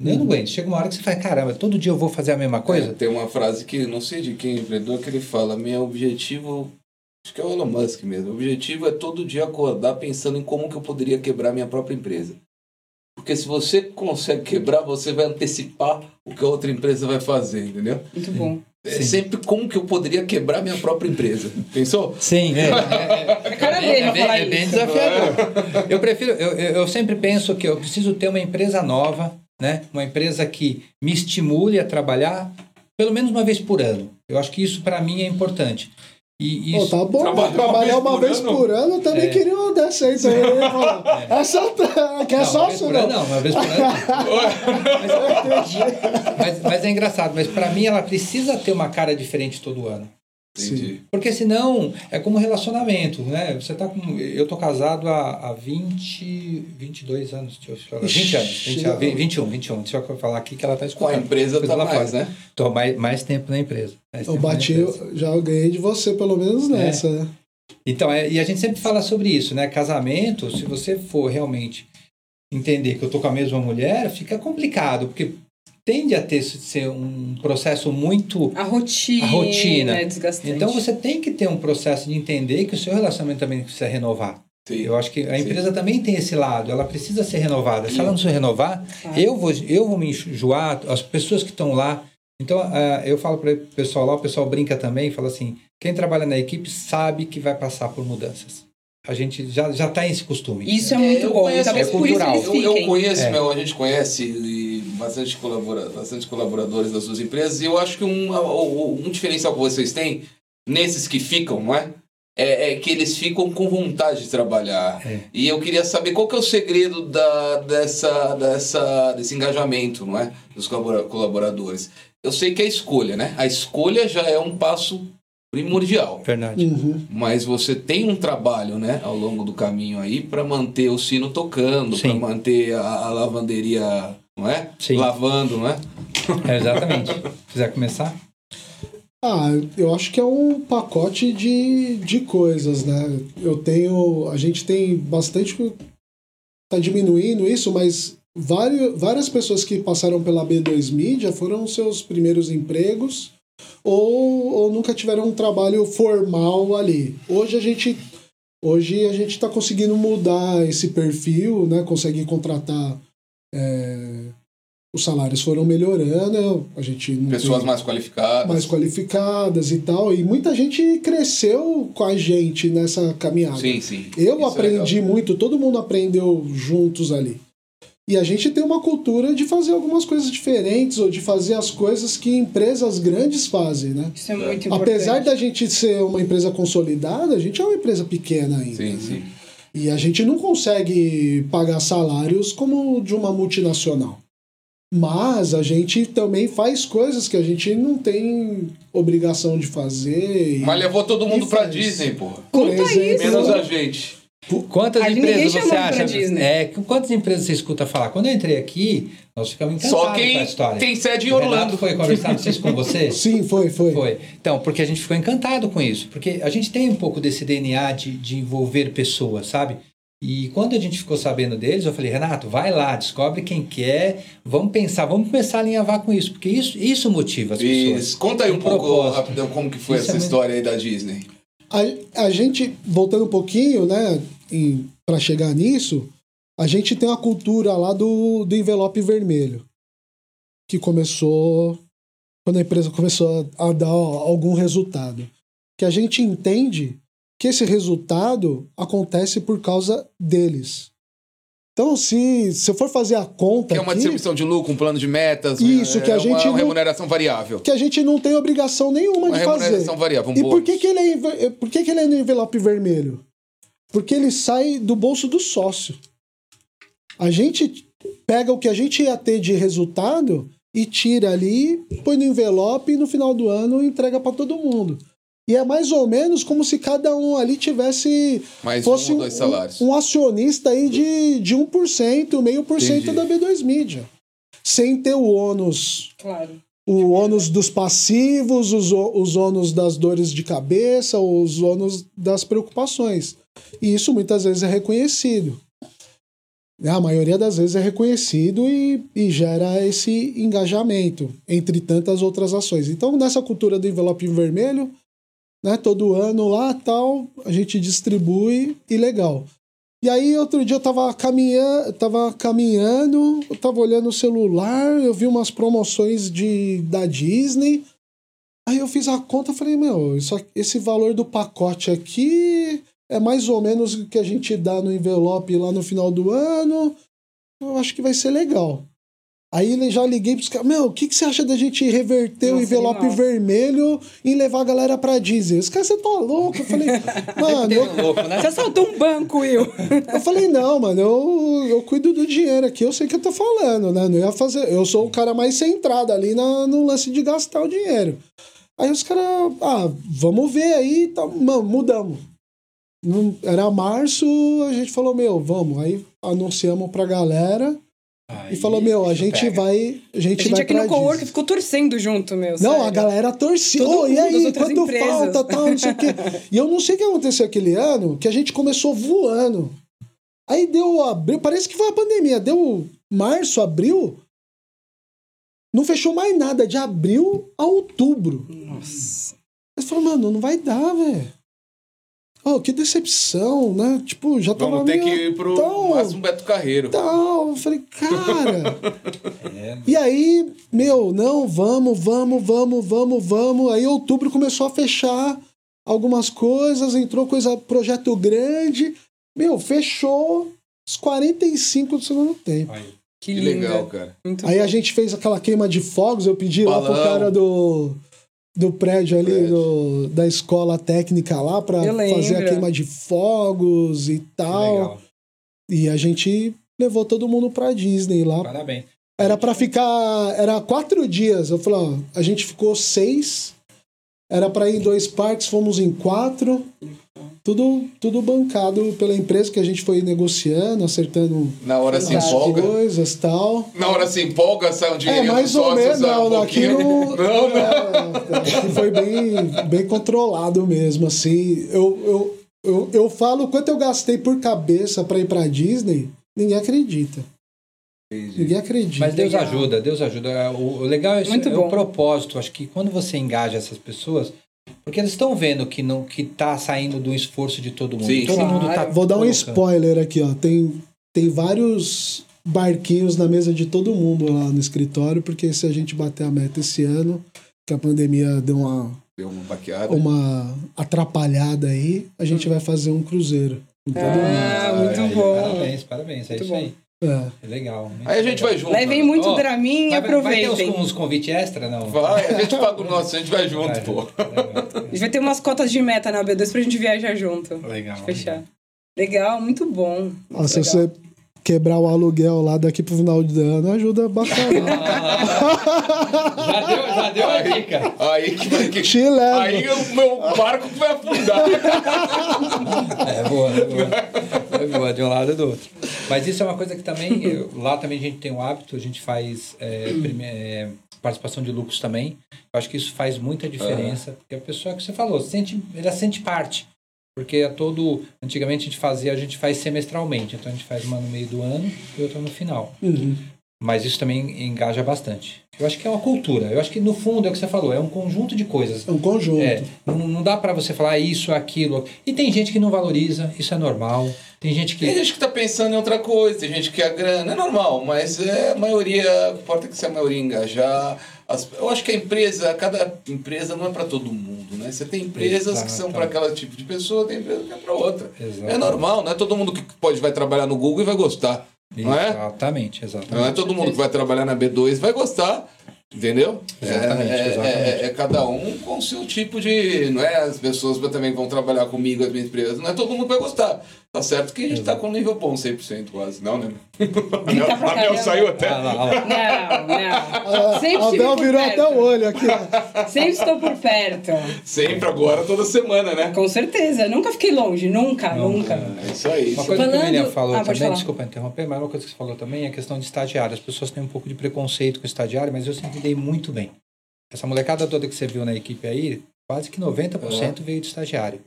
Eu não aguento. Chega uma hora que você fala: caramba, todo dia eu vou fazer a mesma coisa. Tem uma frase que não sei de quem empreendedor que ele fala: meu objetivo. Acho que é o Elon Musk mesmo. O objetivo é todo dia acordar pensando em como que eu poderia quebrar minha própria empresa. Porque se você consegue quebrar, você vai antecipar o que a outra empresa vai fazer, entendeu? Muito bom. É Sim. sempre como que eu poderia quebrar minha própria empresa. Pensou? Sim, é. É cara dele É bem, falar é bem desafiador. Eu prefiro, eu, eu eu sempre penso que eu preciso ter uma empresa nova, né? Uma empresa que me estimule a trabalhar pelo menos uma vez por ano. Eu acho que isso para mim é importante. E Pô, isso, tá bom, Trabalhar trabalhar, uma uma vez vez por por ano, eu também É. queria uma dessa aí também. Ia falar, Essa que é não, só vez isso, por não. uma vez por ano. Mas, mas é engraçado, mas para mim ela precisa ter uma cara diferente todo ano. Entendi. Porque senão é como relacionamento, né? Você tá com. Eu tô casado há, há 20, 22 anos, deixa eu falar. 20 anos, 20, Ixi, 21, 21. Deixa eu falar aqui que ela tá Com a escutando. empresa tá lá mais, fora. né? Tô mais, mais tempo na empresa. Mais Eu bati, empresa. já ganhei de você, pelo menos nessa. né? Então, é, e a gente sempre fala sobre isso, né? Casamento, se você for realmente entender que eu tô com a mesma mulher, fica complicado, porque tende a ter ser um processo muito A rotina, A rotina. é desgastante. Então você tem que ter um processo de entender que o seu relacionamento também precisa renovar. Sim. Eu acho que a Sim. empresa também tem esse lado, ela precisa ser renovada. Se ela não se renovar, Claro. eu vou, eu vou me enjoar, as pessoas que estão lá Então, ah, eu falo para o pessoal lá, o pessoal brinca também, fala assim: quem trabalha na equipe sabe que vai passar por mudanças. A gente já, já tá esse costume. Isso é muito eu bom. conheço, é cultural. Eu, eu conheço, É. meu, a gente conhece e bastante, colabora, bastante colaboradores das suas empresas e eu acho que um, um, diferencial que vocês têm nesses que ficam, não é? É, é que eles ficam com vontade de trabalhar. É. E eu queria saber qual que é o segredo da, dessa, dessa, desse engajamento, não é? Dos colabora- colaboradores. Eu sei que é a escolha, né? A escolha já é um passo primordial. Verdade. Uhum. Mas você tem um trabalho, né, ao longo do caminho aí para manter o sino tocando, para manter a, a lavanderia, não é? Sim. Lavando, não é? É, exatamente. Quiser começar? Ah, eu acho que é um pacote de, de coisas, né? Eu tenho. A gente tem bastante. Tá diminuindo isso, mas vários, várias pessoas que passaram pela B2 Media foram seus primeiros empregos ou, ou nunca tiveram um trabalho formal ali. Hoje a gente. Hoje a gente está conseguindo mudar esse perfil, né? Consegue contratar. é, os salários foram melhorando, a gente não Pessoas mais qualificadas. mais qualificadas e tal. E muita gente cresceu com a gente nessa caminhada. Sim, sim. Eu Isso é aprendi legal. muito, todo mundo aprendeu juntos ali. E a gente tem uma cultura de fazer algumas coisas diferentes ou de fazer as coisas que empresas grandes fazem, né? Isso é muito importante. Apesar da gente ser uma empresa consolidada, a gente é uma empresa pequena ainda. Sim, né? sim. E a gente não consegue pagar salários como de uma multinacional. Mas a gente também faz coisas que a gente não tem obrigação de fazer. Mas levou todo mundo pra faz. Disney, porra. Por Conta exemplo, isso. Menos a gente. Quantas A empresas você acha? Disney. É, quantas empresas você escuta falar? Quando eu entrei aqui, nós ficamos encantados Só com a quem história. tem sede em Orlando. foi conversar com você? Sim, foi, foi. Foi. Então, porque a gente ficou encantado com isso. Porque a gente tem um pouco desse DNA de, de envolver pessoas, sabe? E quando a gente ficou sabendo deles, eu falei, Renato, vai lá, descobre quem quer, vamos pensar, vamos começar a alinhavar com isso, porque isso, isso motiva as pessoas. Isso. Conta aí um Um pouco propósito. rapidão como que foi Isso é essa muito- história aí da Disney. A, a gente, voltando um pouquinho, né, para chegar nisso, a gente tem uma cultura lá do, do envelope vermelho, que começou quando a empresa começou a, a dar algum resultado. Que a gente entende que esse resultado acontece por causa deles. Então, se, se eu for fazer a conta Que é uma aqui, distribuição de lucro, um plano de metas. Isso, é que a gente uma não- remuneração variável. que a gente não tem obrigação nenhuma Uma de fazer. remuneração variável. Um E por bônus. que, que, ele é, enve- por que, que ele é no envelope vermelho? Porque ele sai do bolso do sócio. A gente pega o que a gente ia ter de resultado e tira ali, põe no envelope e no final do ano entrega para todo mundo. E é mais ou menos como se cada um ali tivesse. Mais fosse um dois salários. um acionista aí de, de 1%, meio por cento da B2 Media. Sem ter o ônus Claro. o ônus dos passivos, os, os ônus das dores de cabeça, os ônus das preocupações. E isso muitas vezes é reconhecido. A maioria das vezes é reconhecido e, e gera esse engajamento, entre tantas outras ações. Então, nessa cultura do envelope vermelho, né, todo ano lá tal, a gente distribui e legal. E aí, outro dia eu tava caminhando, tava caminhando, eu tava olhando o celular, eu vi umas promoções de, da Disney. Aí eu fiz a conta falei, meu, isso, esse valor do pacote aqui é mais ou menos o que a gente dá no envelope lá no final do ano. Eu acho que vai ser legal. Aí já liguei pros caras, meu, o que, que você acha da gente reverter o envelope animal. vermelho e levar a galera pra Disney? Os caras, você tá louco? Eu falei, mano, eu, louco, né? Você assaltou um banco, Will. eu falei, não, mano, eu, eu cuido do dinheiro aqui, eu sei o que eu tô falando, né? Não ia fazer. Eu sou o cara mais centrado ali na, no lance de gastar o dinheiro. Aí os caras, ah, vamos ver aí, tá, mano, mudamos. Não- Era março, a gente falou, meu, vamos. Aí anunciamos pra galera e Aí, falou, meu, a gente pega. vai. A gente, A gente vai aqui no cowork ficou torcendo junto, meu. Não, sério. a galera. Todo Ô, e aí, quanto empresas. falta, tal, não sei o quê. E eu não sei o que aconteceu aquele ano, que a gente começou voando. Aí deu abril, parece que foi a pandemia, deu março, abril. Não fechou mais nada, de abril a outubro. Nossa. Eu falei, mano, não vai dar, velho. Oh, que decepção, né? Tipo, já tava Vamos ter meio... que ir pro Então, máximo Beto Carreiro. tal. Eu falei, cara. É, e aí, meu, não, vamos, vamos, vamos, vamos, vamos. Aí outubro começou a fechar algumas coisas, entrou coisa, projeto grande. Meu, fechou os 45 do segundo tempo. aí. Que, Que legal, cara. Muito Aí bom. a gente fez aquela queima de fogos, eu pedi lá pro Balão. cara do, do prédio ali, Prédio. do- da escola técnica lá, pra Eu fazer a queima de fogos e tal. legal. E a gente levou todo mundo pra Disney lá. Parabéns. Era pra ficar. Era quatro dias. Eu falei, ó, a gente ficou seis. Era pra ir em dois parques, fomos em quatro. Tudo, tudo bancado pela empresa que a gente foi negociando, acertando Na hora se as empolga. coisas tal. Na hora se empolga, sai um É, mais ou menos. sai um Não, aqui no, Não, não. É, aqui foi bem, bem controlado mesmo, assim. Eu, eu, eu, eu falo quanto eu gastei por cabeça pra ir pra Disney, ninguém acredita. Ninguém acredita. Mas Deus Legal. ajuda, Deus ajuda. É, O, o legal é, isso, Muito é bom. o propósito. Acho que quando você engaja essas pessoas, porque eles estão vendo que não que tá saindo do esforço de todo mundo. Sim, todo sim. mundo tá Claro. Vou dar um colocando. spoiler aqui, ó. Tem, tem vários barquinhos na mesa de todo mundo lá no escritório, porque se a gente bater a meta esse ano, que a pandemia deu uma, Deu uma baqueada. uma atrapalhada aí, a gente vai fazer um cruzeiro. com todo Ah, muito Aí, bom. Parabéns, parabéns. É Muito isso bom. aí. É. É legal. muito Aí a gente legal. vai junto. Levem né? muito Ó, Dramin e Vai, vai ter aproveitem. uns, uns convites extra, não? Vai, a gente paga o nosso, a gente vai junto, Vai, pô. Legal. A gente vai ter umas cotas de meta na B2 pra gente viajar junto. Legal. Fechar. Legal, muito bom. Se Legal. você quebrar o aluguel lá daqui pro final do ano, ajuda bastante. Já deu, já deu a dica. Aí que. Te leva. Aí o meu barco que vai afundar. É boa, é boa. É boa, de um lado e do outro. Mas isso é uma coisa que também, eu- lá também a gente tem o hábito, a gente faz é, prime- é, participação de lucros também. Eu acho que isso faz muita diferença, porque a pessoa que você falou, sente, ela sente parte. Porque é todo. Antigamente a gente fazia, a gente faz semestralmente. Então a gente faz uma no meio do ano e outra no final. Uhum. Mas isso também engaja bastante. Eu acho que é uma cultura. Eu acho que no fundo é o que você falou, é um conjunto de coisas. É um conjunto. É, não, não dá pra você falar isso, aquilo. E tem gente que não valoriza, isso é normal. Tem gente que. Tem gente que tá pensando em outra coisa, tem gente que quer grana, é normal, mas é a maioria, importa que se a maioria engajar. As- eu acho que a empresa, cada empresa não é para todo mundo, né? Você tem empresas que são para aquele tipo de pessoa, tem empresa que é para outra. Exatamente. É normal, não é todo mundo que pode vai trabalhar no Google e vai gostar, não é? Exatamente, exatamente. Não é todo mundo que vai trabalhar na B2 vai gostar, entendeu? Exatamente, é, é- exatamente. é- é cada um com o seu tipo de. Não é as pessoas também vão trabalhar comigo, as minhas empresas. Não é todo mundo que vai gostar. Tá certo que a gente tá com nível bom, 100% quase. Não, né? Grita pra A Mel caramba. saiu até. Ah, lá, lá. Não, não. Sempre a estive Bel por virou perto. até o olho aqui. ó. Sempre estou por perto. Sempre agora, toda semana, né? Com certeza. Nunca fiquei longe. Nunca, nunca. É isso aí. Uma coisa que o Falando- William falou Ah, também, desculpa interromper, mas uma coisa que você falou também é a questão de estagiário. As pessoas têm um pouco de preconceito com estagiário, mas eu sempre dei muito bem. Essa molecada toda que você viu na equipe aí, quase que 90% veio de estagiário.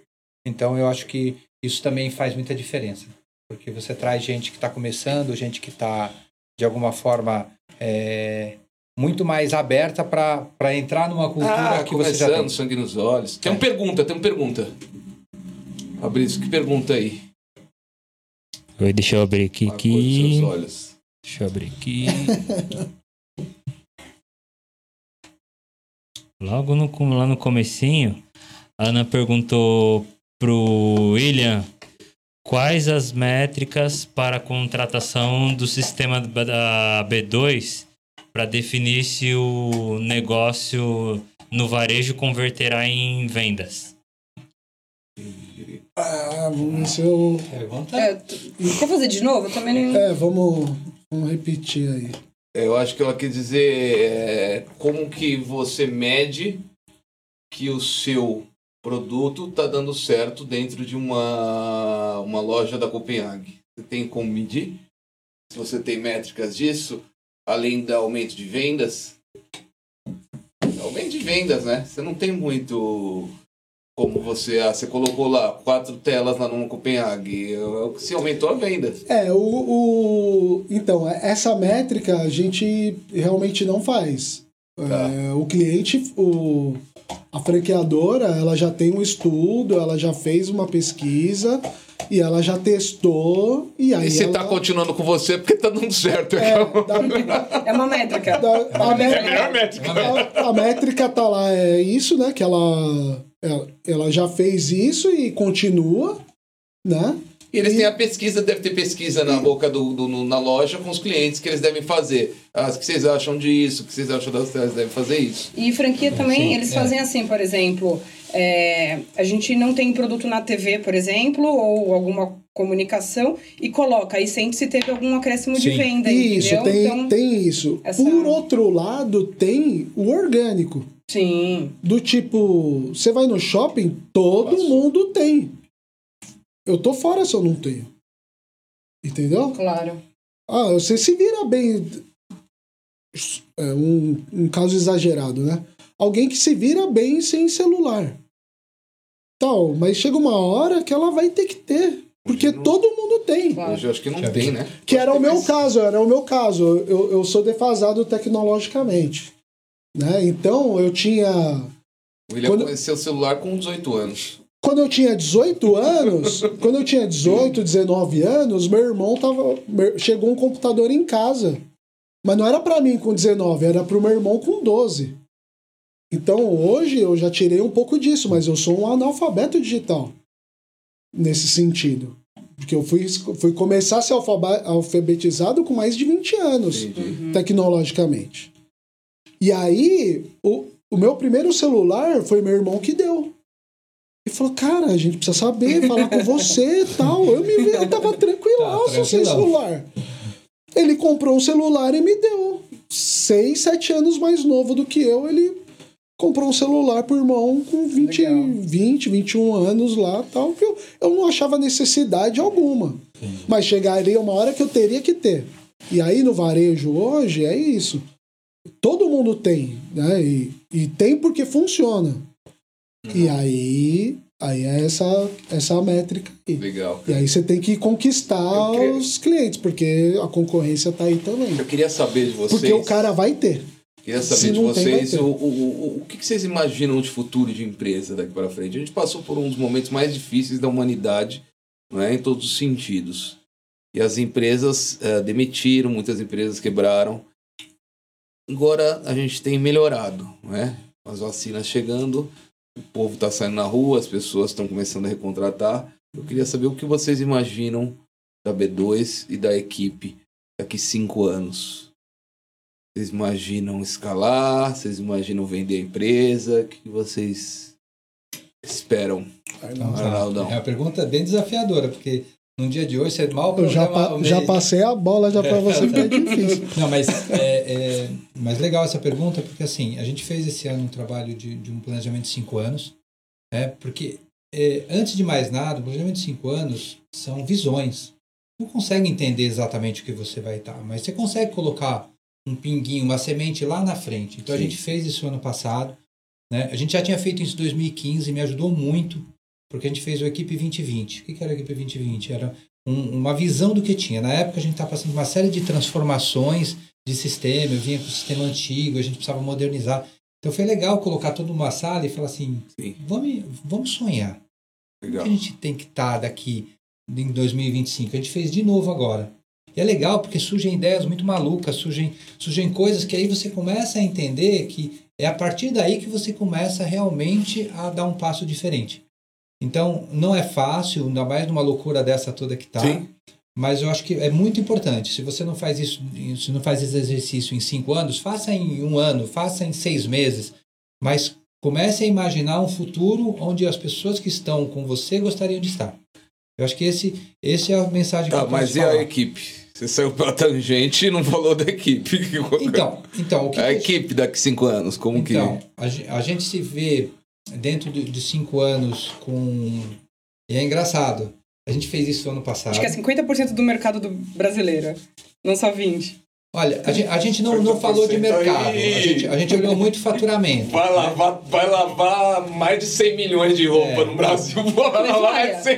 Então eu acho que isso também faz muita diferença. Porque você traz gente que está começando, gente que está, de alguma forma, é, muito mais aberta para entrar numa cultura Ah, que você já tem. sangue nos olhos. Tem É. uma pergunta, tem uma pergunta. Fabrício, que pergunta aí? Oi, deixa eu abrir aqui. Aqui. Deixa eu abrir aqui. Logo no, lá no comecinho, a Ana perguntou pro William quais as métricas para a contratação do sistema da B2 para definir se o negócio no varejo converterá em vendas. Ah, se eu. Pergunta? É, quer fazer de novo? Eu também não. É, vamos, vamos repetir aí. Eu acho que ela quer dizer é, como que você mede que o seu produto está dando certo dentro de uma, uma loja da Copenhague. Você tem como medir? Se você tem métricas disso, além do aumento de vendas? Aumento de vendas, né? Você não tem muito como você... Ah, você colocou lá quatro telas lá numa Copenhague. Se aumentou a venda. É, o, o. Então, essa métrica a gente realmente não faz. Tá. É, o cliente. O, A franqueadora, ela já tem um estudo, ela já fez uma pesquisa e ela já testou e aí E você ela... tá continuando com você porque tá dando certo. É, da- É uma métrica. da- a, É a métrica, melhor métrica. a, a métrica tá lá, é isso, né? Que ela, ela, ela já fez isso e continua, né? E eles E- têm a pesquisa, deve ter pesquisa na boca do, do- no- na loja com os clientes que eles devem fazer. Ah, o que vocês acham disso? O que vocês acham das telas? Devem fazer isso. E franquia também, Sim, eles é. fazem assim, por exemplo, é, a gente não tem produto na TV, por exemplo, ou alguma comunicação, e coloca, aí sente se teve algum acréscimo de Sim. venda, Isso, entendeu? tem, então, tem isso. essa- Por outro lado, tem o orgânico. sim. Do tipo, você vai no shopping, todo Passou. mundo tem. Eu tô fora se eu não tenho. Entendeu? Claro. Ah, você se vira bem. É um, um caso exagerado, né? Alguém que se vira bem sem celular. Tal, mas chega uma hora que ela vai ter que ter. Porque não- todo mundo tem. Claro. Hoje eu acho que não Já tem, né? Que era o meu Mas- caso, era o meu caso. Eu, eu sou defasado tecnologicamente. Né? Então eu tinha. O William Quando- conheceu o celular com 18 anos. Quando eu tinha 18 anos, quando eu tinha 18, 19 anos, meu irmão tava. Chegou um computador em casa. Mas não era pra mim com 19, era pro meu irmão com 12. Então hoje eu já tirei um pouco disso, mas eu sou um analfabeto digital. Nesse sentido. Porque eu fui, fui começar a ser alfabetizado com mais de 20 anos Entendi. tecnologicamente. E aí, o, o meu primeiro celular foi meu irmão que deu. E falou, cara, a gente precisa saber, falar com você e tal. Eu me vi, eu tava tranquilaço Tá, sem celular. Ele comprou um celular e me deu. Seis, sete anos mais novo do que eu, ele comprou um celular pro irmão com 20, Legal. 20 21 anos lá tal. Que eu, eu não achava necessidade alguma. Mas chegaria uma hora que eu teria que ter. E aí no varejo hoje é isso. Todo mundo tem, né? E, e tem porque funciona. E aí, aí é essa, essa métrica aí. Legal. E aí você tem que conquistar queria- os clientes, porque a concorrência tá aí também. Eu queria saber de vocês. Porque o cara vai ter. Queria se saber de tem, vai vocês ter. o, o, o, o que vocês imaginam de futuro de empresa daqui para frente. A gente passou por um dos momentos mais difíceis da humanidade, não é? em todos os sentidos. E as empresas eh, demitiram, muitas empresas quebraram. Agora a gente tem melhorado, não é? As vacinas chegando, o povo está saindo na rua, as pessoas estão começando a recontratar. Eu queria saber o que vocês imaginam da B2 e da equipe daqui cinco anos. Vocês imaginam escalar? Vocês imaginam vender a empresa? O que vocês esperam? Arnaldão. É uma pergunta bem desafiadora, porque no dia de hoje você mal Eu já, pa- já passei a bola já para você, que é difícil. Não, mas é, é mas legal essa pergunta, porque assim, a gente fez esse ano um trabalho de, de um planejamento de cinco anos, né? Porque é, antes de mais nada, o planejamento de cinco anos são visões. Não consegue entender exatamente o que você vai estar, mas você consegue colocar um pinguinho, uma semente lá na frente. Então a Sim. gente fez isso ano passado, né? A gente já tinha feito isso em 2015, me ajudou muito, porque a gente fez o Equipe 2020. O que era o Equipe 2020? Era um- uma visão do que tinha. Na época a gente estava passando uma série de transformações de sistema, eu vinha com o sistema antigo, a gente precisava modernizar. Então foi legal colocar todo numa sala e falar assim, Sim. vamos, vamos sonhar. O Legal. que a gente tem que estar daqui em 2025? A gente fez de novo agora. E é legal porque surgem ideias muito malucas, surgem, surgem coisas que aí você começa a entender que é a partir daí que você começa realmente a dar um passo diferente. Então, não é fácil, ainda mais numa loucura dessa toda que tá. Sim. Mas eu acho que é muito importante. Se você não faz isso, se não faz esse exercício em cinco anos, faça em um ano, faça em seis meses. Mas comece a imaginar um futuro onde as pessoas que estão com você gostariam de estar. Eu acho que esse, esse é a mensagem que Tá, eu mas e falar. a equipe? Você saiu pela tangente e não falou da equipe. Então, então o que a que- equipe daqui cinco anos, como Então, a, ge- a gente se vê dentro de, de cinco anos com. E é engraçado. A gente fez isso ano passado. Acho que é 50% do mercado do brasileiro. Não só 20. Olha, a gente, a gente não, não falou de 50% mercado. aí. A gente, a gente olhou muito faturamento. Vai lavar, vai lavar mais de 100 milhões de roupa É. no Brasil. Vai Mas lavar olha- mais de 100.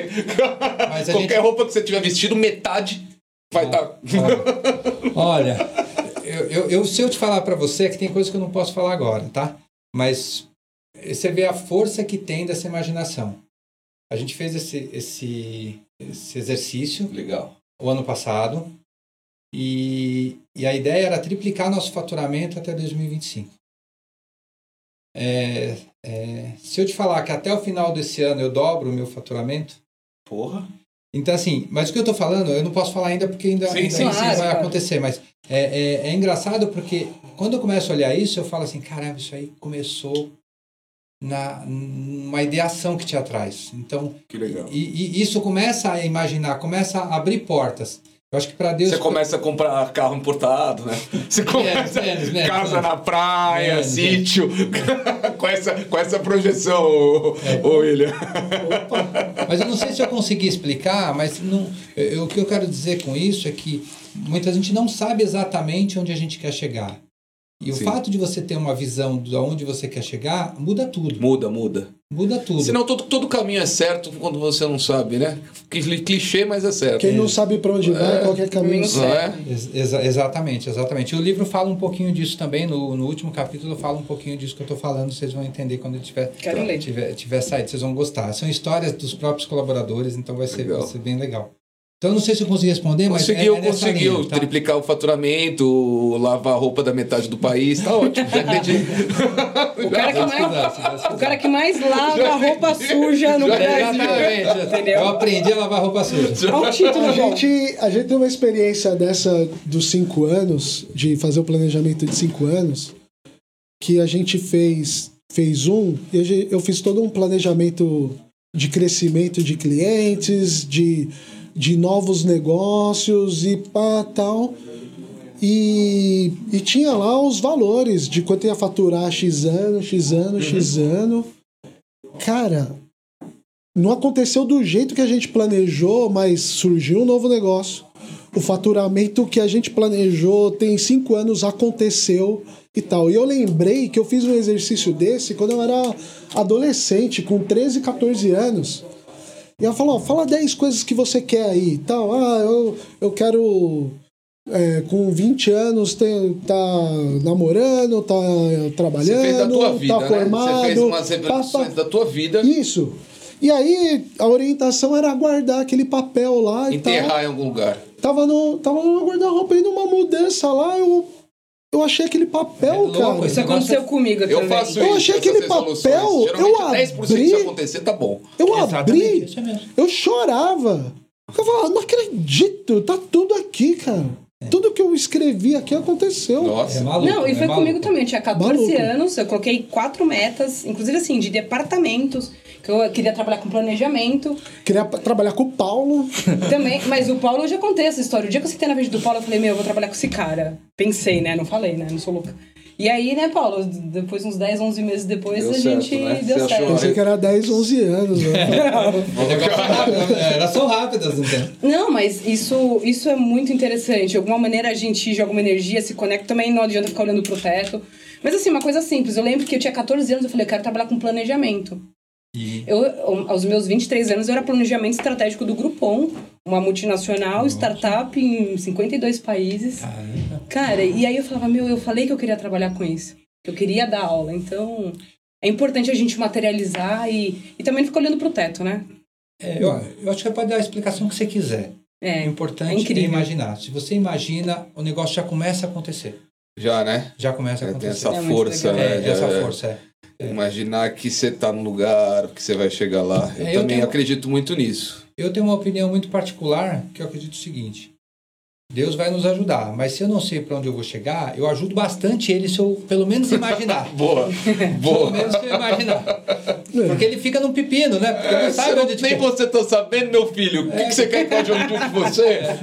Mas a Qualquer gente- roupa que você tiver vestido, metade vai tá- estar. Olha, eu, eu, eu- se eu te falar pra você é que tem coisas que eu não posso falar agora, tá? Mas você vê a força que tem dessa imaginação. A gente fez esse, esse, esse exercício Legal. o ano passado e, e a ideia era triplicar nosso faturamento até 2025. É, é, se eu te falar que até o final desse ano eu dobro o meu faturamento, Porra. então assim, mas o que eu estou falando, eu não posso falar ainda porque ainda, Sim, ainda sim, não sim, vai acontecer, mas é, é, é engraçado porque quando eu começo a olhar isso, eu falo assim, caramba, isso aí começou na uma ideação que te atrás. Então, Que legal. e, e isso começa a imaginar, começa a abrir portas. Eu acho que para Deus Você começa a comprar carro importado, né? Você começa menos, menos, casa menos. na praia, sítio. com, essa, com essa projeção, ô William. Mas eu não sei se eu consegui explicar, mas não, eu- o que eu quero dizer com isso é que muita gente não sabe exatamente onde a gente quer chegar. E o Sim. fato de você ter uma visão de onde você quer chegar muda tudo. Muda, muda. Muda tudo. Senão todo, todo caminho é certo quando você não sabe, né? Cli- Clichê, mas é certo. Quem não sabe pra onde vai, qualquer caminho. Não é? Ex- exa- exatamente, exatamente. E o livro fala um pouquinho disso também. No, no último capítulo fala um pouquinho disso que eu estou falando. Vocês vão entender quando ele tiver, Quero ler. tiver, tiver saído. Vocês vão gostar. São histórias dos próprios colaboradores, então vai ser, Legal. vai ser bem legal. Então, eu não sei se eu consegui responder, mas Conseguiu, é, é conseguiu linha, tá? triplicar o faturamento, lavar a roupa da metade do país, tá ótimo, já entendi. O cara que mais, o cara que mais lava roupa suja no Brasil. Exatamente. Eu aprendi a lavar roupa suja. Olha o título, A gente, a gente tem uma experiência dessa dos cinco anos, de fazer o planejamento de cinco anos, que a gente fez, fez um, e a eu fiz todo um planejamento de crescimento de clientes, de, de novos negócios e pá, tal. E, e tinha lá os valores de quanto ia faturar X ano, X ano, X ano. Cara, não aconteceu do jeito que a gente planejou, mas surgiu um novo negócio. O faturamento que a gente planejou tem cinco anos aconteceu e tal. E eu lembrei que eu fiz um exercício desse quando eu era adolescente, com 13, 14 anos. E ela falou: ó, fala 10 coisas que você quer aí e tal. Ah, eu, eu quero. é, com 20 anos ter, tá namorando, tá trabalhando, Você fez da tua vida, tá né? formado. Você fez umas pá, pá. revelações da tua vida, Isso. E aí, a orientação era guardar aquele papel lá e tal. enterrar em algum lugar. Tava no, tava no guarda-roupa e numa mudança lá, eu, eu achei aquele papel, É cara. Isso aconteceu comigo Eu também. faço Eu achei aquele papel, eu 10% abri- se acontecer, tá bom. Eu Exatamente, abri, é eu chorava. Eu falava, não acredito, tá tudo aqui, cara. Tudo que eu escrevi aqui aconteceu. Nossa. É maluco. Não, e é foi maluco. comigo também. Eu tinha 14 Maluco. anos, eu coloquei quatro metas, inclusive assim, de departamentos, que eu queria trabalhar com planejamento Queria trabalhar com o Paulo. também. Mas o Paulo, eu já contei essa história. O dia que eu sentei na frente do Paulo, eu falei, meu, eu vou trabalhar com esse cara. Pensei, né? Não falei, né? Não sou louca. E aí, né, Paulo, depois uns 10, 11 meses depois, Deu a certo, gente né? deu Você certo. achou- Pensei que era 10, 11 anos. Né? Negócio é rápido, né? Rápidas, entendeu? Não, mas isso, isso é muito interessante. De alguma maneira a gente joga uma energia, se conecta também, não adianta ficar olhando pro teto. Mas assim, uma coisa simples. Eu lembro que eu tinha 14 anos, eu falei, eu quero trabalhar com planejamento. E Eu, aos meus 23 anos, eu era planejamento estratégico do Groupon, uma multinacional, startup em 52 países. Caramba. Cara, e aí eu falava, meu, eu falei que eu queria trabalhar com isso. Que eu queria dar aula. Então, é importante a gente materializar e, e também ficar olhando pro teto, né? É, eu, eu acho que você pode dar a explicação que você quiser. O É. importante é é, imaginar. Se você imagina, o negócio já começa a acontecer. Já, né? Já começa a É, tem acontecer. essa É muito força, legal. né? É, Já- essa força, é. Imaginar que você tá no lugar, que você vai chegar lá. Eu É, eu também tenho- acredito muito nisso. Eu tenho uma opinião muito particular que eu acredito o seguinte. Deus vai nos ajudar, mas se eu não sei para onde eu vou chegar, eu ajudo bastante ele se eu pelo menos imaginar. Boa, pelo boa. menos se eu imaginar. Porque ele fica num pepino, né? Porque É, não sabe onde nem você tá sabendo, meu filho. O que, que você quer que eu ajude com você?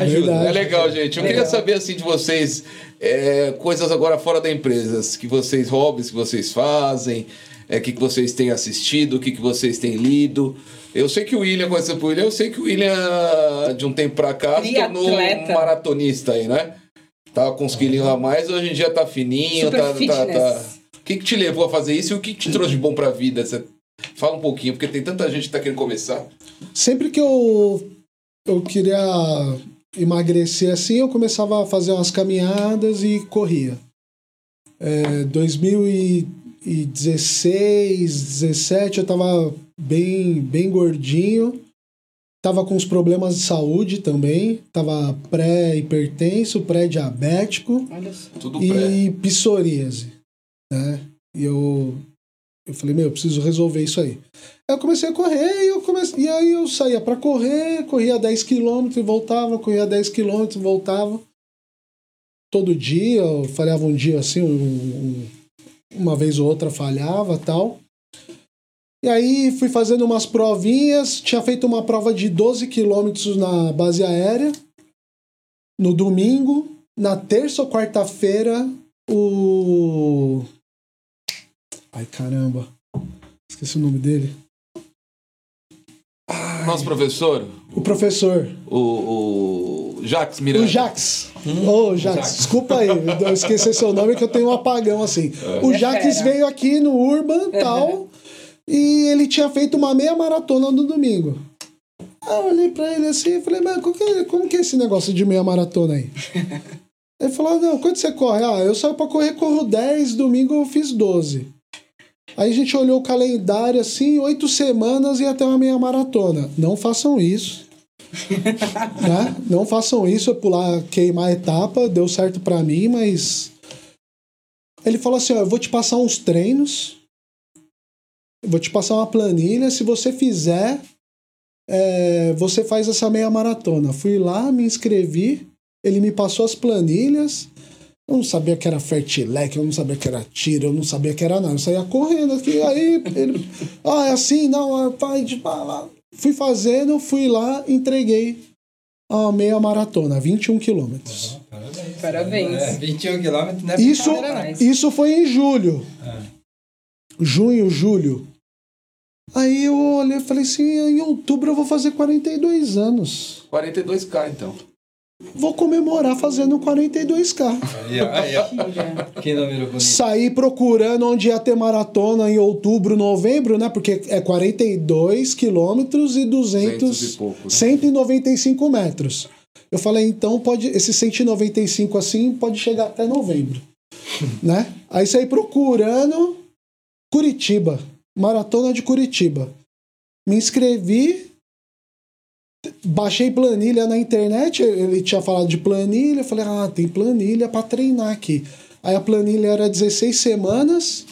Ajuda. Verdade. É legal, gente. Eu queria saber assim de vocês é, coisas agora fora da empresa, que vocês hobbies que vocês fazem, é, o que, que vocês têm assistido, o que, que vocês têm lido. Eu sei que o William, conhecendo o William, eu sei que o William, de um tempo pra cá, se tornou um maratonista aí, né? Tava com uns quilinhos a mais, hoje em dia tá fininho, Super tá, tá, fitness. tá. O que, que te levou a fazer isso e o que, que te trouxe de bom pra vida? Você fala um pouquinho, porque tem tanta gente que tá querendo começar. Sempre que eu, eu queria emagrecer assim, eu começava a fazer umas caminhadas e corria. É, 2000 e 2016, 17, eu tava bem, bem gordinho. Tava com uns problemas de saúde também. Tava pré-hipertenso, pré-diabético Olha só. Tudo pré. e psoríase, né? E eu, eu falei, meu, eu preciso resolver isso aí. Eu comecei a correr e, eu comecei, e aí eu saía pra correr, corria 10 km e voltava, corria 10 km e voltava. Todo dia, eu falhava um dia assim, um- uma vez ou outra falhava tal. E aí fui fazendo umas provinhas, tinha feito uma prova de 12 quilômetros na base aérea. No domingo, na terça ou quarta-feira, o. Ai caramba. Esqueci o nome dele. Nosso professor, O professor. o, o Jacques Miranda. O Jax. Ô, Jax, desculpa aí, eu esqueci seu nome que eu tenho um apagão assim. O É Jax fera. veio aqui no Urban tal, e ele tinha feito uma meia maratona no domingo. Aí eu olhei pra ele assim e falei, mas como que, é- como que é esse negócio de meia maratona aí? Ele falou, não, quanto você corre? Ah, eu saio pra correr, corro 10, domingo eu fiz 12. Aí a gente olhou o calendário assim, oito semanas e até uma meia maratona. Não façam isso. né? Não façam isso, é pular, queimar a etapa, deu certo pra mim, mas. Ele falou assim: ó, eu vou te passar uns treinos, vou te passar uma planilha, se você fizer, é, você faz essa meia maratona. Fui lá, me inscrevi, ele me passou as planilhas. Eu não sabia que era fertilec, eu não sabia que era tiro, eu não sabia que era nada. Eu saía correndo aqui, aí ele. Ah, é assim, não, é, vai de lá. Fui fazendo, fui lá, entreguei a meia maratona, 21 quilômetros. Parabéns. É, 21 quilômetros, né? Isso, Parabéns. isso foi em julho. Junho, julho. Aí eu olhei e falei assim: em outubro eu vou fazer 42 anos. 42k, então. Vou comemorar fazendo 42K. Aí, ó, aí, ó. Que número bonito. Saí procurando onde ia ter maratona em outubro, novembro, né? Porque é 42 quilômetros e 200, 200 e pouco, né? 195 metros. Eu falei, então pode, esse 195 assim pode chegar até novembro, né? Aí saí procurando Curitiba, maratona de Curitiba. Me inscrevi, baixei planilha na internet, ele tinha falado de planilha, eu falei, ah, tem planilha para treinar aqui. Aí a planilha era 16 semanas,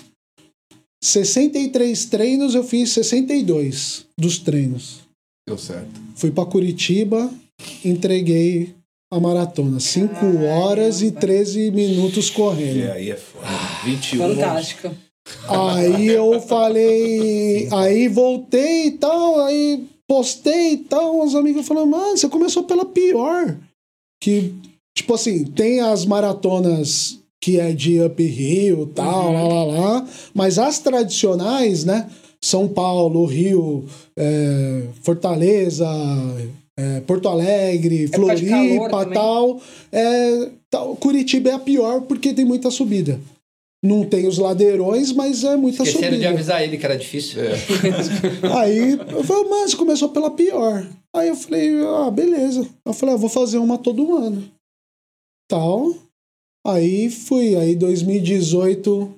63 treinos, eu fiz 62 dos treinos. Deu certo. Fui para Curitiba, entreguei a maratona. 5 horas e 13 minutos correndo. E aí é foda. 21. Fantástico. Aí eu falei. Aí voltei e tal, aí postei e tal. Os amigos falaram, mano, você começou pela pior. Que, tipo assim, tem as maratonas que é de uphill e tal, lá, lá, lá. Mas as tradicionais, né? São Paulo, Rio, é, Fortaleza, é, Porto Alegre, calor Floripa, tal, é, tal. Curitiba é a pior porque tem muita subida. Não tem os ladeirões, mas é muita Esqueceram de subida. avisar ele que era difícil. Aí eu falei, mas começou pela pior. Aí eu falei, ah, beleza. Eu falei, ah, vou fazer uma todo ano. Tal. Aí fui, aí 2018.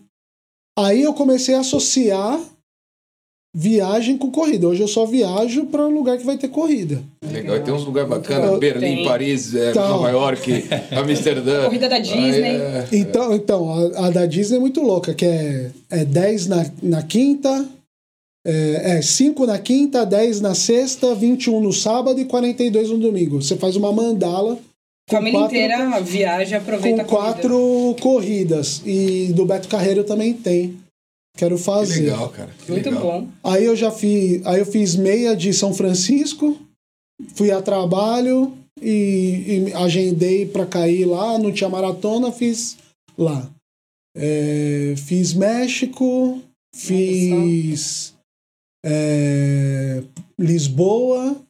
Aí eu comecei a associar viagem com corrida. Hoje eu só viajo para lugar que vai ter corrida. Legal. E tem uns lugares bacanas. Tem. Berlim, Paris, é, Então. Nova York, Amsterdã. Corrida da Disney. Aí, é- Então, então a, a da Disney é muito louca, que é, é 10 na, na quinta, é, é 5 na quinta, 10 na sexta, 21 no sábado e 42 no domingo. Você faz uma mandala com Família quatro- inteira viaja, aproveita com a corrida. quatro corridas. E do Beto Carreiro também tem. Quero Que fazer. legal, cara. Que Muito legal. bom. Aí eu já fiz, aí eu fiz meia de São Francisco, fui a trabalho e, e agendei para cair lá, não tinha maratona, fiz lá. É, fiz México, fiz é, Lisboa,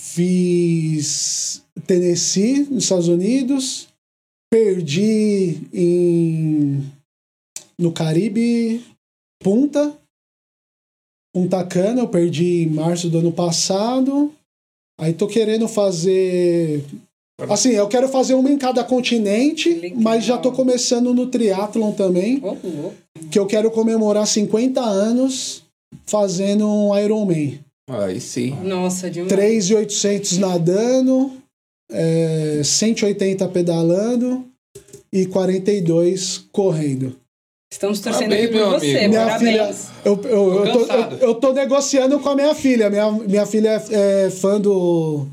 fiz Tennessee, nos Estados Unidos, perdi em no Caribe Punta. Punta Cana, eu perdi em março do ano passado. Aí tô querendo fazer Assim, eu quero fazer uma em cada continente, Legal. mas já tô começando no triatlon também, que eu quero comemorar 50 anos fazendo um Ironman. Aí sim. Nossa, de um. 3,800 nadando, é, 180 pedalando e 42 correndo. Estamos torcendo Parabéns, aqui por meu você. amigo. Minha Parabéns. Eu, eu, eu, tô, eu, eu tô negociando com a minha filha. Minha, minha filha é, é fã do,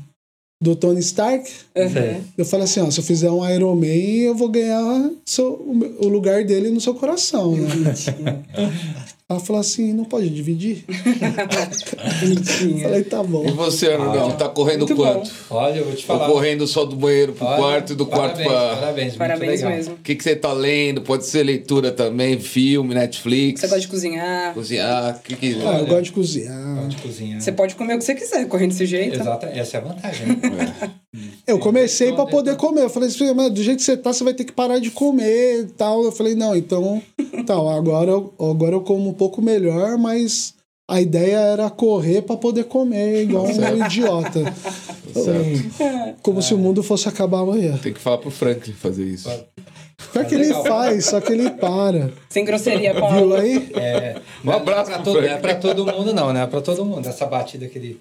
do Tony Stark. Uhum. Eu falei assim, ó, se eu fizer um Iron Man, eu vou ganhar seu, o lugar dele no seu coração, né? Ela falou assim, não pode dividir? Falei, tá bom. E você, Arnaldo, tá correndo Muito quanto? Olha, eu vou te Tô falar. correndo só do banheiro pro Olha, quarto e do quarto parabéns, pra. Parabéns, muito Parabéns legal. mesmo. O que, que você tá lendo? Pode ser leitura também, filme, Netflix. Você gosta de cozinhar. cozinhar. O que que. Ah, eu gosto de cozinhar. Gosto de cozinhar. Você pode comer o que você quiser, correndo desse jeito. Exato, essa é a vantagem. né? Eu comecei Então, pra poder comer. Eu falei assim, mas do jeito que você tá, você vai ter que parar de comer e tal. Eu falei, não, então. Tal, agora, eu- agora eu como um pouco melhor, mas a ideia era correr pra poder comer, igual um idiota. Certo. Como se o mundo fosse acabar amanhã. Tem que falar pro Franklin fazer isso. Pior que ele faz, só que ele para. Sem grosseria, Viu Paulo. aí? É, Um abraço Não é pra, todo, é pra todo mundo, não, né? É pra todo mundo. Essa batida que ele.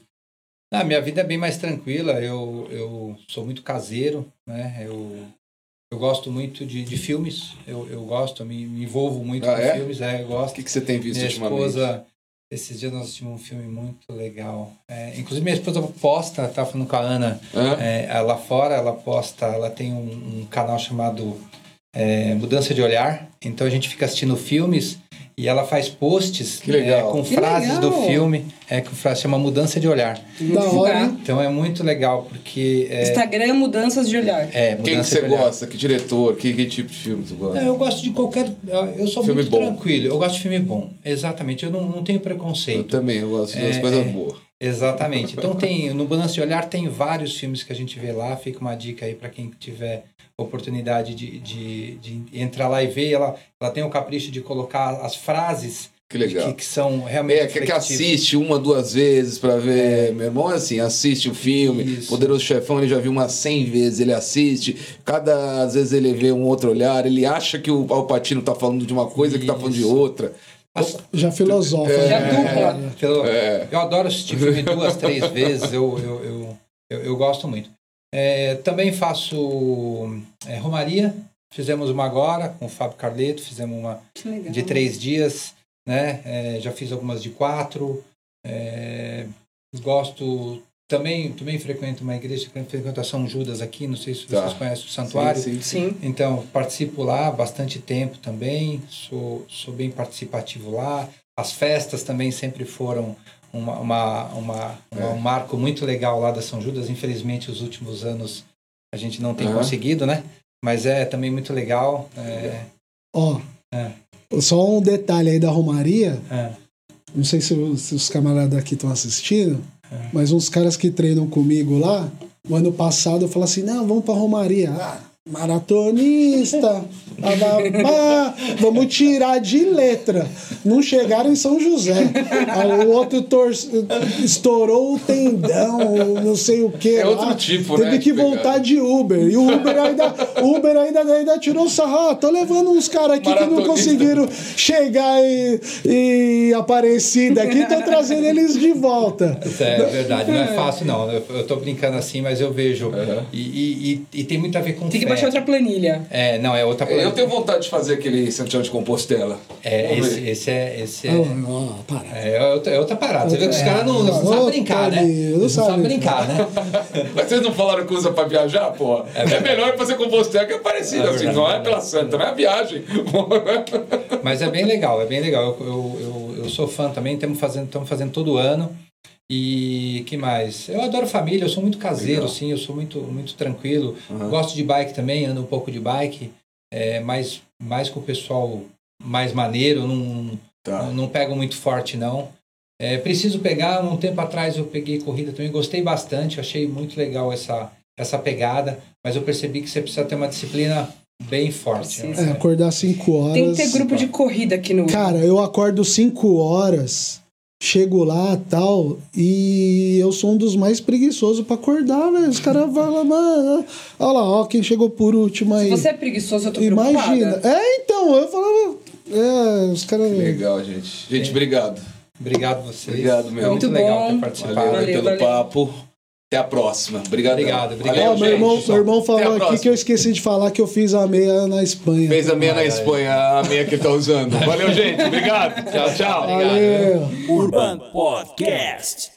Ah, minha vida é bem mais tranquila. Eu, eu sou muito caseiro, né? Eu, eu gosto muito de, de filmes. Eu, eu gosto, me, me envolvo muito Ah, com é? filmes. É, eu O gosto. que, que você tem visto Minha ultimamente? esposa. Esses dias nós assistimos um filme muito legal. É, inclusive, minha esposa posta, tava falando com a Ana, Hã? é, lá fora, ela posta, ela tem um, um canal chamado é, Mudança de Olhar. Então a gente fica assistindo filmes e ela faz posts Que legal. é, com Que frases legal. do filme, é com frase chama Mudança de Olhar. Da hora, hein? Então é muito legal porque é, Instagram, mudanças de olhar. é Quem que você de gosta? Que diretor? Que, que tipo de filme você gosta? Não, eu gosto de qualquer. Eu sou Filme muito bom. tranquilo. Eu gosto de filme bom. Exatamente. Eu não, não tenho Eu preconceito. também, eu gosto das É, coisas é. boas. Exatamente. Então tem no Balanço de Olhar tem vários filmes que a gente vê lá. Fica uma dica aí para quem tiver oportunidade de, de, de entrar lá e ver. Ela, ela tem o capricho de colocar as frases Que legal. que, que são realmente É, que, que assiste uma, duas vezes pra ver. Meu irmão é assim, assiste o filme. Isso. Poderoso Chefão, ele já viu umas 100 vezes, ele assiste. Cada, às vezes ele vê um outro olhar, ele acha que o Alpatino tá falando de uma coisa que tá falando de Isso. outra. Já filosofa. Já né? dupla. pelo- É. Eu adoro assistir filme duas, três vezes. Eu, eu, eu, eu, eu gosto muito. É, também faço é, Romaria. Fizemos uma agora com o Fábio Carleto. Fizemos uma de três dias, né? É, já fiz algumas de quatro. É, gosto também, também frequento uma igreja, frequento a São Judas aqui, não sei se Tá. vocês conhecem o santuário. Sim, sim. Sim. Então, participo lá há bastante tempo também, sou, sou bem participativo lá. As festas também sempre foram uma, uma, uma- É. um marco muito legal lá da São Judas. Infelizmente, os últimos anos a gente não tem Aham. conseguido, né? Mas é também muito legal. É, Ó, É. só um detalhe aí da Romaria. é. Não sei se, se os camaradas aqui estão assistindo. Mas uns caras que treinam comigo lá, o ano passado eu falei assim: não, vamos pra Romaria. Ah, maratonista, vamos tirar de letra. Não chegaram em São José. Aí o outro tor estourou o tendão, não sei o que. É outro tipo, Teve né, que voltar de Uber. E o Uber ainda, Uber ainda, ainda tirou o sarro. Ah, tô levando uns caras aqui que não conseguiram chegar em, em Aparecida aqui, tô trazendo eles de volta. É verdade, não é fácil não. Eu, eu tô brincando assim, mas eu vejo. E, e, e, e tem muito a ver com Tem que fé. baixar outra planilha. É, não, é outra Eu tenho vontade de fazer aquele Santiago de Compostela. É, esse, esse é. Esse é... Ah, não, para. É outra, é outra parada. Você vê que os caras não, não, sabem brincar, né? Não sabem sabe. brincar, né? Mas vocês não falaram que usa pra viajar, pô? É, melhor fazer Compostela que é parecido, É assim, não é é pela Santa, não é a viagem. Mas é bem legal, é bem legal. Eu, eu, eu, eu sou fã também, estamos fazendo, estamos fazendo todo ano. E que mais? Eu adoro família, eu sou muito caseiro, Legal. assim, eu sou muito, muito tranquilo. Uhum. Gosto de bike também, ando um pouco de bike, é, mais, mais com o pessoal mais maneiro, não, Tá. não, não pego muito forte, não. É, preciso pegar, um tempo atrás eu peguei corrida também, gostei bastante, achei muito legal essa, essa pegada, mas eu percebi que você precisa ter uma disciplina bem forte. Precisa. É, acordar 5 horas. Tem que ter grupo de corrida aqui no. Cara, eu acordo 5 horas chego lá tal, e eu sou um dos mais preguiçosos pra acordar, velho. Os caras falam, mano, olha lá, ó, quem chegou por último aí. Se você é preguiçoso, eu tô Imagina. preocupada. É, então, eu falava. É, os caras. Legal, gente. Gente, obrigado. Obrigado a vocês. Obrigado mesmo. Muito, Muito legal bom. ter participado. Valeu, Valeu, pelo valeu. papo. Até a próxima. Obrigado. Obrigado, obrigado. Valeu, meu gente. irmão, meu irmão falou aqui que eu esqueci de falar que eu fiz a meia na Espanha. Fez a meia na Espanha, a meia que ele tá usando. Valeu, gente. Obrigado. Tchau, tchau. Valeu. Urban Podcast.